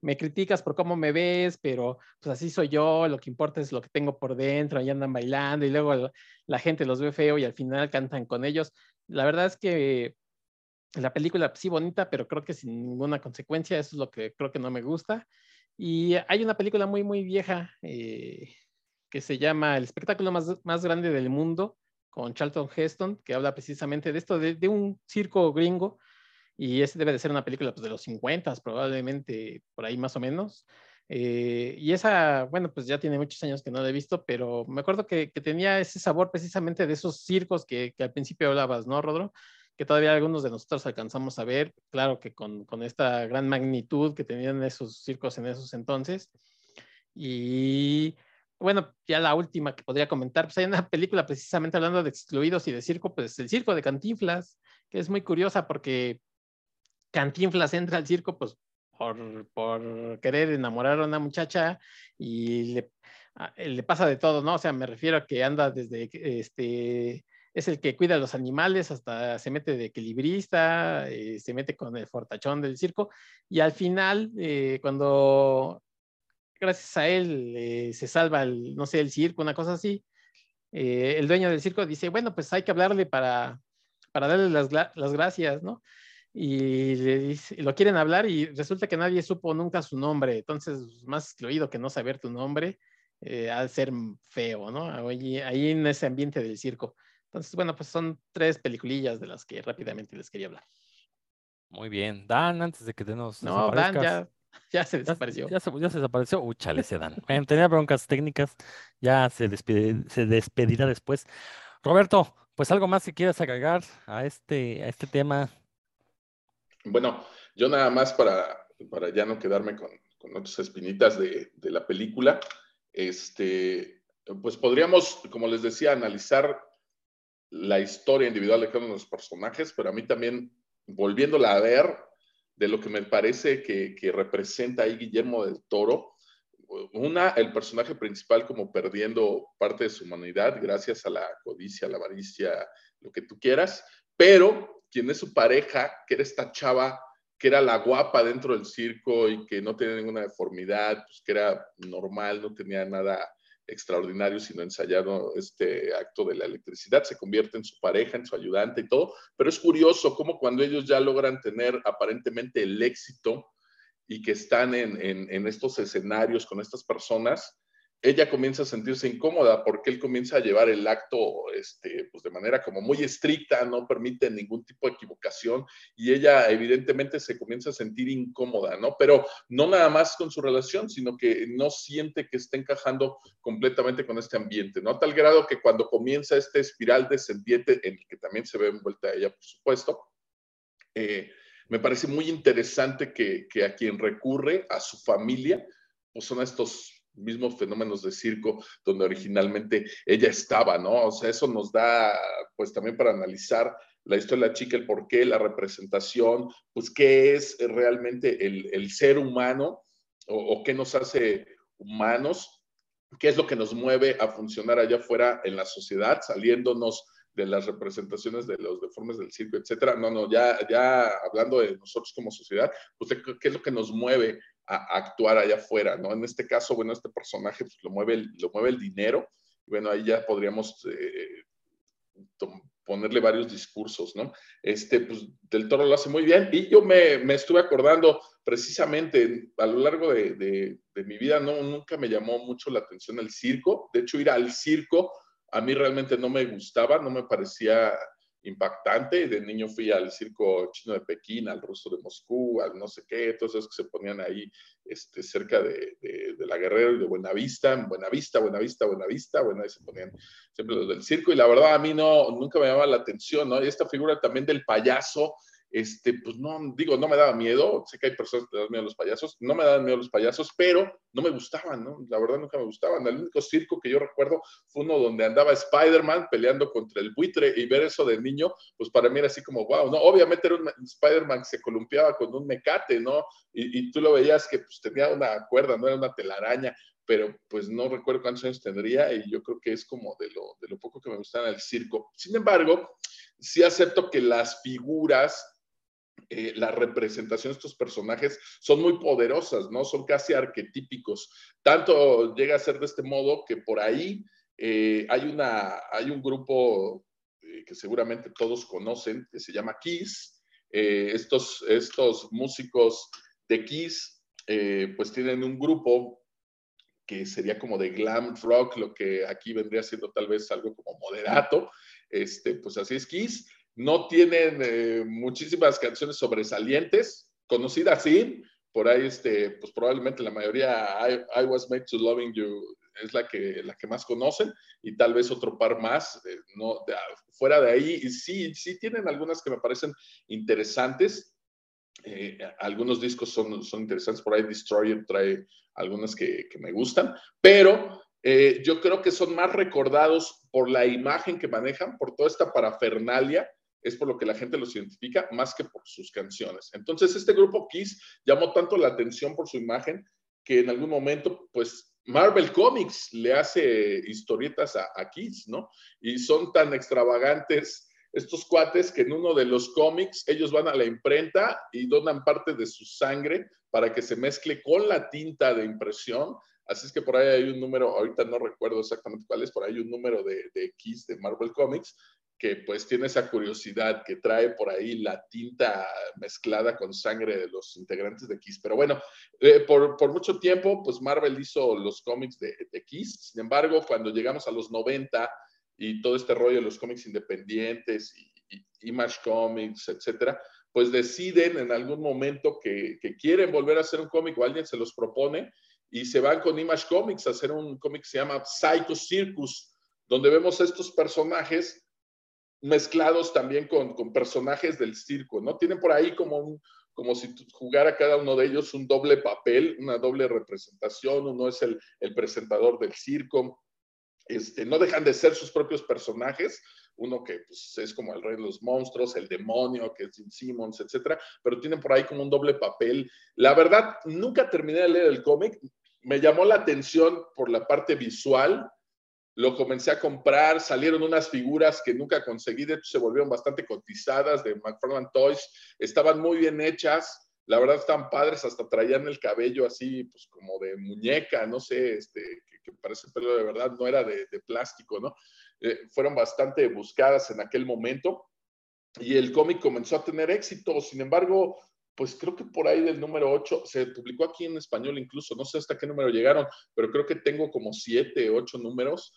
D: me criticas por cómo me ves, pero pues así soy yo, lo que importa es lo que tengo por dentro, ahí andan bailando y luego la gente los ve feo y al final cantan con ellos la verdad es que la película sí bonita, pero creo que sin ninguna consecuencia, eso es lo que creo que no me gusta. Y hay una película muy, muy vieja eh, que se llama El espectáculo más, más, grande del mundo, con Charlton Heston, que habla precisamente de esto, de, un circo gringo, y ese debe de ser una película pues, de los 50, probablemente por ahí más o menos. Eh, y esa, bueno, pues ya tiene muchos años que no la he visto, pero me acuerdo que, tenía ese sabor precisamente de esos circos que, al principio hablabas, ¿no, Rodro? Que todavía algunos de nosotros alcanzamos a ver, claro que con, esta gran magnitud que tenían esos circos en esos entonces. Y bueno, ya la última que podría comentar, pues hay una película precisamente hablando de excluidos y de circo, pues el circo de Cantinflas, que es muy curiosa porque Cantinflas entra al circo, pues por, querer enamorar a una muchacha y le, le, pasa de todo, ¿no? O sea, me refiero a que anda desde, este, es el que cuida a los animales, hasta se mete de equilibrista, eh, se mete con el fortachón del circo y al final, eh, cuando gracias a él eh, se salva, el, no sé, el circo, una cosa así, el dueño del circo dice, bueno, pues hay que hablarle para, para darle las, las gracias, ¿no? Y le lo quieren hablar y resulta que nadie supo nunca su nombre. Entonces, más excluido que no saber tu nombre, eh, al ser feo, ¿no? Ahí, ahí, en ese ambiente del circo. Entonces, bueno, pues son tres peliculillas de las que rápidamente les quería hablar.
B: Muy bien. Dan, antes de que te nos
D: No, Dan ya, ya se desapareció.
B: Ya, se, ya se desapareció. Uchale ese Dan. tenía broncas técnicas. Ya se, se despedirá después. Roberto, pues algo más que quieras agregar a este, a este tema
E: bueno, yo nada más para, para ya no quedarme con, con otras espinitas de, de, la película, este, pues podríamos, como les decía, analizar la historia individual de cada uno de los personajes, pero a mí también, volviéndola a ver, de lo que me parece que, que representa ahí Guillermo del Toro, una, el personaje principal como perdiendo parte de su humanidad gracias a la codicia, la avaricia, lo que tú quieras, pero quien es su pareja, que era esta chava que era la guapa dentro del circo y que no tenía ninguna deformidad, pues que era normal, no tenía nada extraordinario, sino ensayado este acto de la electricidad, se convierte en su pareja, en su ayudante y todo, pero es curioso cómo cuando ellos ya logran tener aparentemente el éxito y que están en, en estos escenarios con estas personas, ella comienza a sentirse incómoda porque él comienza a llevar el acto este, pues de manera como muy estricta, no permite ningún tipo de equivocación y ella evidentemente se comienza a sentir incómoda, ¿no? Pero no nada más con su relación, sino que no siente que está encajando completamente con este ambiente, ¿no? A tal grado que cuando comienza este espiral descendiente, en el que también se ve envuelta ella, por supuesto, eh, me parece muy interesante que, que a quien recurre, a su familia, pues son estos mismos fenómenos de circo donde originalmente ella estaba, ¿no? O sea, eso nos da, pues también para analizar la historia de la chica, el porqué, la representación, pues qué es realmente el, ser humano o, qué nos hace humanos, qué es lo que nos mueve a funcionar allá afuera en la sociedad, saliéndonos de las representaciones de los deformes del circo, etcétera. No, no, ya, ya hablando de nosotros como sociedad, pues qué es lo que nos mueve a, actuar allá afuera, ¿no? En este caso, bueno, este personaje pues, lo, mueve el, lo mueve el dinero, bueno, ahí ya podríamos eh, ponerle varios discursos, ¿no? Este, pues, Del Toro lo hace muy bien y yo me, me estuve acordando precisamente a lo largo de, de, de, mi vida, no, nunca me llamó mucho la atención el circo, de hecho ir al circo a mí realmente no me gustaba, no me parecía impactante. De niño fui al circo chino de Pekín, al ruso de Moscú, al no sé qué, todos esos que se ponían ahí este, cerca de, la Guerrero y de Buenavista, Buenavista, Buenavista, Buenavista, bueno, ahí se ponían siempre los del circo y la verdad a mí no, nunca me llamaba la atención, ¿no? Y esta figura también del payaso, este, pues no, digo, no me daba miedo, sé que hay personas que dan miedo a los payasos, no me daban miedo los payasos, pero no me gustaban, ¿no? La verdad nunca me gustaban. El único circo que yo recuerdo fue uno donde andaba Spider-Man peleando contra el buitre y ver eso de niño, pues para mí era así como, wow, ¿no? Obviamente era un Spider-Man que se columpiaba con un mecate, ¿no? Y, y, tú lo veías que pues tenía una cuerda, no era una telaraña, pero pues no recuerdo cuántos años tendría y yo creo que es como de lo, de lo poco que me gustaba el circo. Sin embargo, sí acepto que las figuras eh, la representación de estos personajes son muy poderosas, ¿no? Son casi arquetípicos. Tanto llega a ser de este modo que por ahí eh, hay, una, hay un grupo eh, que seguramente todos conocen, que se llama Kiss. estos, estos músicos de Kiss, pues tienen un grupo que sería como de glam rock, lo que aquí vendría siendo tal vez algo como moderato. Este, pues así es Kiss no tienen eh, muchísimas canciones sobresalientes, conocidas sí, por ahí este, pues probablemente la mayoría I, Was Made to Loving You es la que, la que más conocen y tal vez otro par más, eh, no, fuera de ahí, sí, sí tienen algunas que me parecen interesantes, eh, algunos discos son, son interesantes, por ahí Destroyer trae algunas que, que me gustan, pero yo creo que son más recordados por la imagen que manejan, por toda esta parafernalia es por lo que la gente los identifica más que por sus canciones. Entonces, este grupo Kiss llamó tanto la atención por su imagen que en algún momento, pues Marvel Comics le hace historietas a, Kiss, ¿no? Y son tan extravagantes estos cuates que en uno de los cómics ellos van a la imprenta y donan parte de su sangre para que se mezcle con la tinta de impresión. Así es que por ahí hay un número, ahorita no recuerdo exactamente cuál es, por ahí hay un número de Kiss de Marvel Comics que pues tiene esa curiosidad que trae por ahí la tinta mezclada con sangre de los integrantes de Kiss. Pero bueno, eh, por, por, mucho tiempo, pues Marvel hizo los cómics de, de, Kiss. Sin embargo, cuando llegamos a los 90 y todo este rollo de los cómics independientes y, Image Comics, etcétera, pues deciden en algún momento que, quieren volver a hacer un cómic o alguien se los propone y se van con Image Comics a hacer un cómic que se llama Psycho Circus, donde vemos estos personajes mezclados también con, con, personajes del circo, ¿no? Tienen por ahí como, como si jugara cada uno de ellos un doble papel, una doble representación, uno es el, el presentador del circo, este, no dejan de ser sus propios personajes, uno que pues, es como el rey de los monstruos, el demonio, que es Jim Simmons, etcétera, pero tienen por ahí como un doble papel. La verdad, nunca terminé de leer el cómic, me llamó la atención por la parte visual, lo comencé a comprar, salieron unas figuras que nunca conseguí, de hecho se volvieron bastante cotizadas de McFarlane Toys, estaban muy bien hechas, la verdad están padres, hasta traían el cabello así, pues como de muñeca, no sé, este, que, que parece pelo de verdad, no era de, de plástico, ¿no? Eh, fueron bastante buscadas en aquel momento y el cómic comenzó a tener éxito, sin embargo, pues creo que por ahí del número 8, se publicó aquí en español incluso, no sé hasta qué número llegaron, pero creo que tengo como 7, 8 números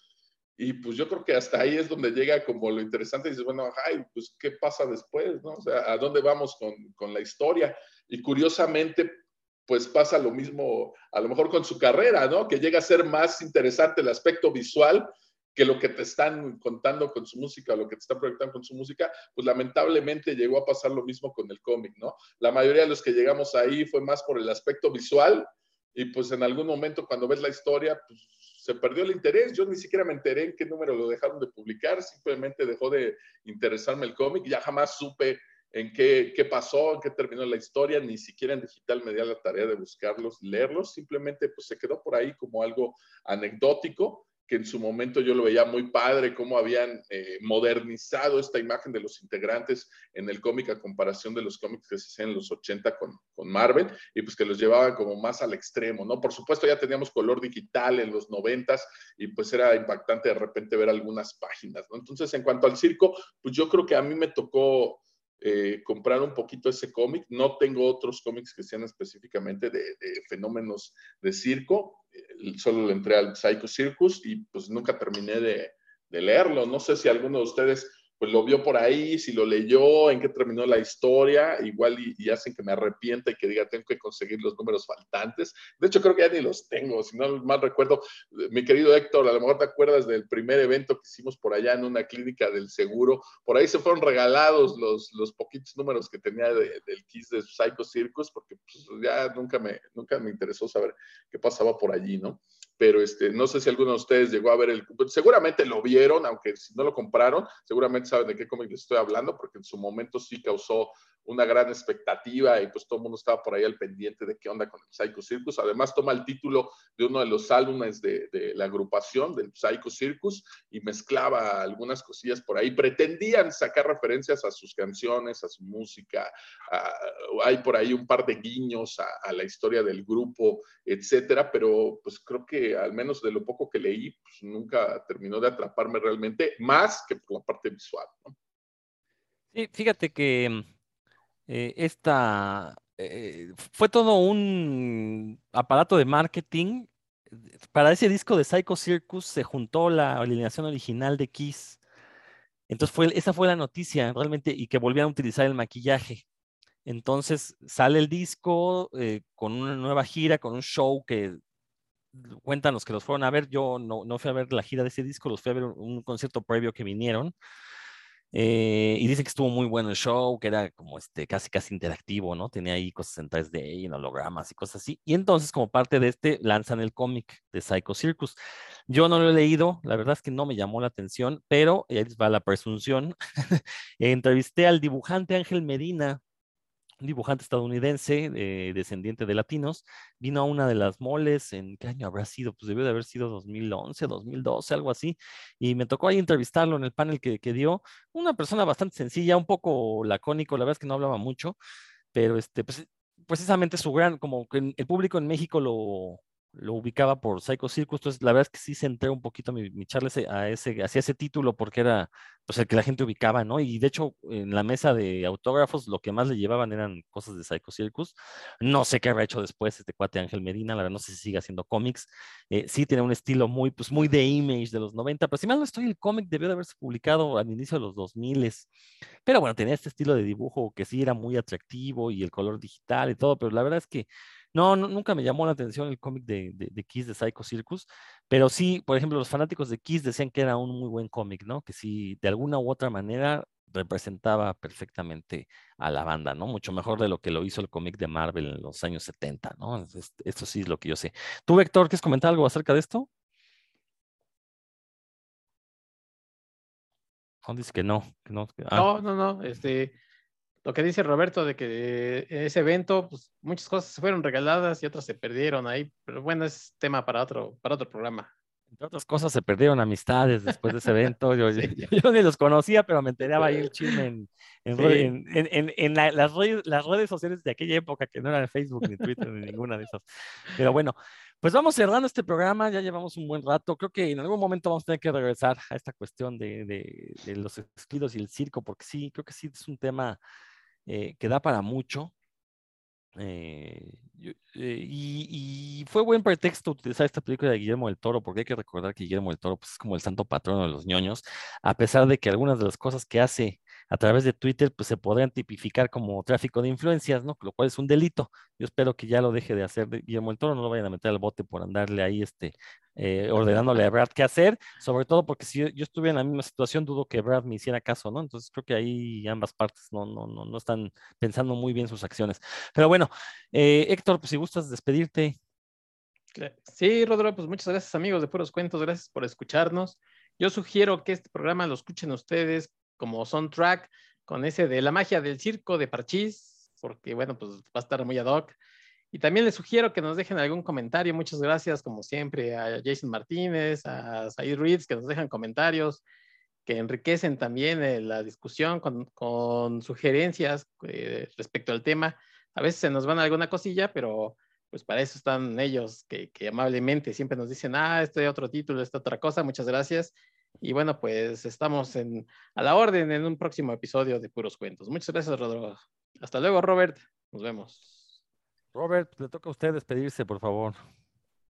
E: y pues yo creo que hasta ahí es donde llega como lo interesante. Dices, bueno, ay, pues ¿qué pasa después? ¿no? O sea, ¿a dónde vamos con, con, la historia? Y curiosamente, pues pasa lo mismo a lo mejor con su carrera, ¿no? Que llega a ser más interesante el aspecto visual que lo que te están contando con su música, lo que te están proyectando con su música, pues lamentablemente llegó a pasar lo mismo con el cómic, ¿no? La mayoría de los que llegamos ahí fue más por el aspecto visual y pues en algún momento cuando ves la historia, pues se perdió el interés. Yo ni siquiera me enteré en qué número lo dejaron de publicar, simplemente dejó de interesarme el cómic, ya jamás supe en qué, qué, pasó, en qué terminó la historia, ni siquiera en digital me di la tarea de buscarlos, leerlos, simplemente pues se quedó por ahí como algo anecdótico que en su momento yo lo veía muy padre, cómo habían eh, modernizado esta imagen de los integrantes en el cómic a comparación de los cómics que se hacían en los 80 con, con, Marvel, y pues que los llevaban como más al extremo, ¿no? Por supuesto ya teníamos color digital en los 90 y pues era impactante de repente ver algunas páginas, ¿no? Entonces, en cuanto al circo, pues yo creo que a mí me tocó eh, comprar un poquito ese cómic. No tengo otros cómics que sean específicamente de, fenómenos de circo. Eh, solo le entré al Psycho Circus y pues nunca terminé de, de leerlo. No sé si alguno de ustedes pues lo vio por ahí, si lo leyó, en qué terminó la historia, igual y, hacen que me arrepienta y que diga, tengo que conseguir los números faltantes. De hecho, creo que ya ni los tengo, si no mal recuerdo, mi querido Héctor, a lo mejor te acuerdas del primer evento que hicimos por allá en una clínica del seguro, por ahí se fueron regalados los, los poquitos números que tenía del Kiss de Psycho Circus, porque pues, ya nunca me, nunca me interesó saber qué pasaba por allí, ¿no? Pero este, no sé si alguno de ustedes llegó a ver el, seguramente lo vieron, aunque si no lo compraron, seguramente saben de qué cómic les estoy hablando, porque en su momento sí causó una gran expectativa y pues todo el mundo estaba por ahí al pendiente de qué onda con el Psycho Circus. Además toma el título de uno de los álbumes de, la agrupación del Psycho Circus y mezclaba algunas cosillas por ahí. Pretendían sacar referencias a sus canciones, a su música. Hay por ahí un par de guiños a, a, la historia del grupo, etcétera, pero pues creo que al menos de lo poco que leí, pues nunca terminó de atraparme realmente, más que por la parte visual.
B: Sí, fíjate que eh, esta eh, fue todo un aparato de marketing. Para ese disco de Psycho Circus se juntó la alineación original de Kiss. Entonces fue, esa fue la noticia realmente y que volvían a utilizar el maquillaje. Entonces sale el disco eh, con una nueva gira, con un show que cuentan los que los fueron a ver. Yo no, no fui a ver la gira de ese disco, los fui a ver un, un concierto previo que vinieron. Eh, y dice que estuvo muy bueno el show, que era como este, casi casi interactivo, ¿no? Tenía ahí cosas en 3D y en hologramas y cosas así. Y entonces, como parte de este, lanzan el cómic de Psycho Circus. Yo no lo he leído, la verdad es que no me llamó la atención, pero ahí va la presunción. Entrevisté al dibujante Ángel Medina, un dibujante estadounidense, eh, descendiente de latinos, vino a una de las moles, ¿en qué año habrá sido? Pues debió de haber sido 2011, 2012, algo así, y me tocó ahí entrevistarlo en el panel que, que dio. Una persona bastante sencilla, un poco lacónico, la verdad es que no hablaba mucho, pero este, pues, precisamente su gran, como que el público en México lo, lo ubicaba por Psycho Circus, entonces la verdad es que sí centré un poquito mi, mi charla a ese, hacia ese título porque era pues el que la gente ubicaba, ¿no? Y de hecho en la mesa de autógrafos lo que más le llevaban eran cosas de Psycho Circus. No sé qué habrá hecho después este cuate Ángel Medina, la verdad no sé si sigue haciendo cómics. Eh, sí tiene un estilo muy, pues muy de image de los 90, pero si mal no estoy, el cómic debió de haberse publicado al inicio de los 2000. Pero bueno, tenía este estilo de dibujo que sí era muy atractivo y el color digital y todo, pero la verdad es que no, nunca me llamó la atención el cómic de, de, Kiss de Psycho Circus, pero sí, por ejemplo, los fanáticos de Kiss decían que era un muy buen cómic, ¿no? Que sí, de alguna u otra manera representaba perfectamente a la banda, ¿no? Mucho mejor de lo que lo hizo el cómic de Marvel en los años 70, ¿no? Esto sí es lo que yo sé. ¿Tú, Héctor, quieres comentar algo acerca de esto? No, dice que no. Que no,
D: ah. no, no, no, este, lo que dice Roberto de que en ese evento, pues muchas cosas se fueron regaladas y otras se perdieron ahí, pero bueno, es tema para otro, para otro programa.
B: Entre otras cosas, se perdieron amistades después de ese evento. Yo, yo, ni los conocía, pero me enteraba ahí el chisme en, en, en, en las, redes, las redes sociales de aquella época, que no eran Facebook, ni Twitter, ni ninguna de esas. Pero bueno, pues vamos cerrando este programa, ya llevamos un buen rato. Creo que en algún momento vamos a tener que regresar a esta cuestión de, de, de los esquilos y el circo, porque sí, creo que sí es un tema eh, que da para mucho. Eh, eh, y, fue buen pretexto utilizar esta película de Guillermo del Toro, porque hay que recordar que Guillermo del Toro pues, es como el santo patrono de los ñoños, a pesar de que algunas de las cosas que hace a través de Twitter pues, se podrían tipificar como tráfico de influencias, ¿no? Lo cual es un delito. Yo espero que ya lo deje de hacer Guillermo del Toro, no lo vayan a meter al bote por andarle ahí este, eh, ordenándole a Brad qué hacer, sobre todo porque si yo, estuviera en la misma situación, dudo que Brad me hiciera caso, ¿no? Entonces creo que ahí ambas partes no, no, no, no están pensando muy bien sus acciones. Pero bueno, eh, Héctor, pues si gustas despedirte.
D: Sí, Rodrigo, pues muchas gracias amigos de Puros Cuentos, gracias por escucharnos. Yo sugiero que este programa lo escuchen ustedes como soundtrack con ese de la magia del circo de Parchís, porque bueno, pues va a estar muy ad hoc. Y también les sugiero que nos dejen algún comentario. Muchas gracias, como siempre, a Jason Martínez, a Said Reeds, que nos dejan comentarios que enriquecen también eh, la discusión con, sugerencias eh, respecto al tema. A veces se nos van alguna cosilla, pero pues para eso están ellos que, amablemente siempre nos dicen, ah, este otro título, esta otra cosa, muchas gracias. Y bueno, pues estamos en, a la orden en un próximo episodio de Puros Cuentos. Muchas gracias, Rodrigo. Hasta luego, Robert. Nos vemos.
B: Robert, le toca a usted despedirse, por favor.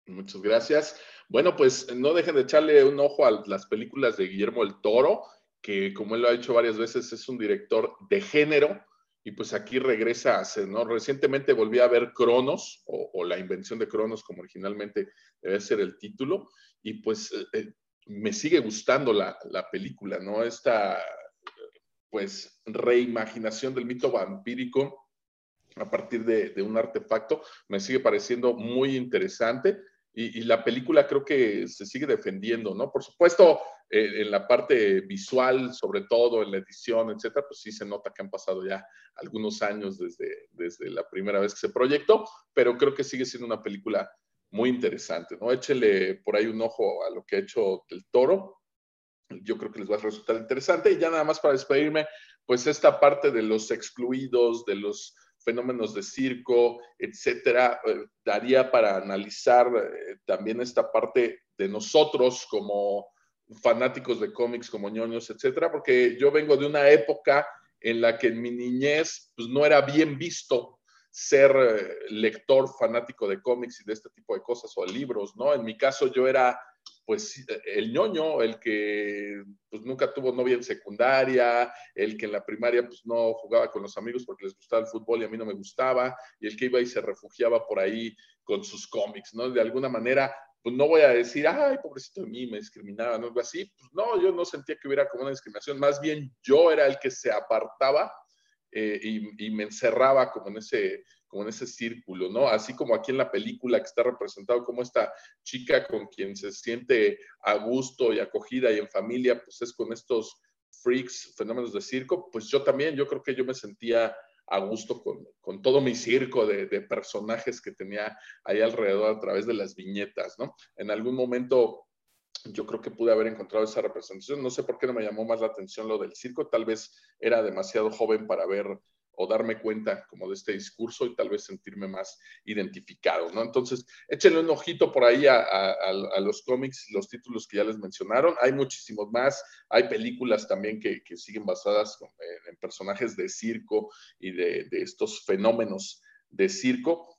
E: Muchas gracias. Bueno, pues no dejen de echarle un ojo a las películas de Guillermo el Toro, que como él lo ha hecho varias veces, es un director de género y pues aquí regresa a hacer, ¿no? Recientemente volví a ver Cronos o, la invención de Cronos como originalmente debe ser el título y pues eh, eh, me sigue gustando la, la, película, ¿no? Esta pues reimaginación del mito vampírico a partir de, un artefacto, me sigue pareciendo muy interesante. Y, la película creo que se sigue defendiendo, ¿no? Por supuesto, eh, en la parte visual, sobre todo en la edición, etcétera, pues sí se nota que han pasado ya algunos años desde, desde la primera vez que se proyectó, pero creo que sigue siendo una película muy interesante, ¿no? Échele por ahí un ojo a lo que ha hecho el toro. Yo creo que les va a resultar interesante. Y ya nada más para despedirme, pues esta parte de los excluidos, de los fenómenos de circo, etcétera, eh, daría para analizar eh, también esta parte de nosotros como fanáticos de cómics, como ñoños, etcétera, porque yo vengo de una época en la que en mi niñez pues, no era bien visto ser eh, lector fanático de cómics y de este tipo de cosas o de libros, ¿no? En mi caso yo era pues el ñoño, el que pues nunca tuvo novia en secundaria, el que en la primaria pues no jugaba con los amigos porque les gustaba el fútbol y a mí no me gustaba, y el que iba y se refugiaba por ahí con sus cómics, ¿no? De alguna manera pues no voy a decir, ay, pobrecito de mí, me discriminaban, algo así. Pues no, yo no sentía que hubiera como una discriminación, más bien yo era el que se apartaba eh, y, me encerraba como en ese como en ese círculo, ¿no? Así como aquí en la película que está representado como esta chica con quien se siente a gusto y acogida y en familia, pues es con estos freaks, fenómenos de circo, pues yo también, yo creo que yo me sentía a gusto con, con todo mi circo de, de, personajes que tenía ahí alrededor a través de las viñetas, ¿no? En algún momento yo creo que pude haber encontrado esa representación. No sé por qué no me llamó más la atención lo del circo. Tal vez era demasiado joven para ver o darme cuenta como de este discurso y tal vez sentirme más identificado, ¿no? Entonces, échenle un ojito por ahí a, los cómics, los títulos que ya les mencionaron. Hay muchísimos más. Hay películas también que, siguen basadas en, personajes de circo y de, estos fenómenos de circo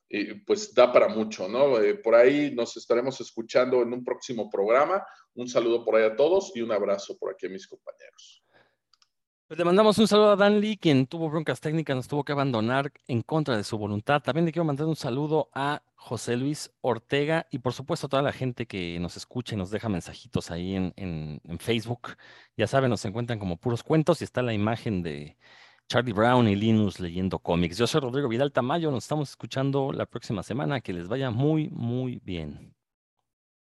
E: pues da para mucho, ¿no? Eh, por ahí nos estaremos escuchando en un próximo programa. Un saludo por ahí a todos y un abrazo por aquí a mis compañeros.
B: Pues le mandamos un saludo a Dan Lee, quien tuvo broncas técnicas, nos tuvo que abandonar en contra de su voluntad. También le quiero mandar un saludo a José Luis Ortega y por supuesto a toda la gente que nos escucha y nos deja mensajitos ahí en, en Facebook. Ya saben, nos encuentran como puros cuentos y está la imagen de, Charlie Brown y Linus leyendo cómics. Yo soy Rodrigo Vidal Tamayo, nos estamos escuchando la próxima semana. Que les vaya muy, muy bien.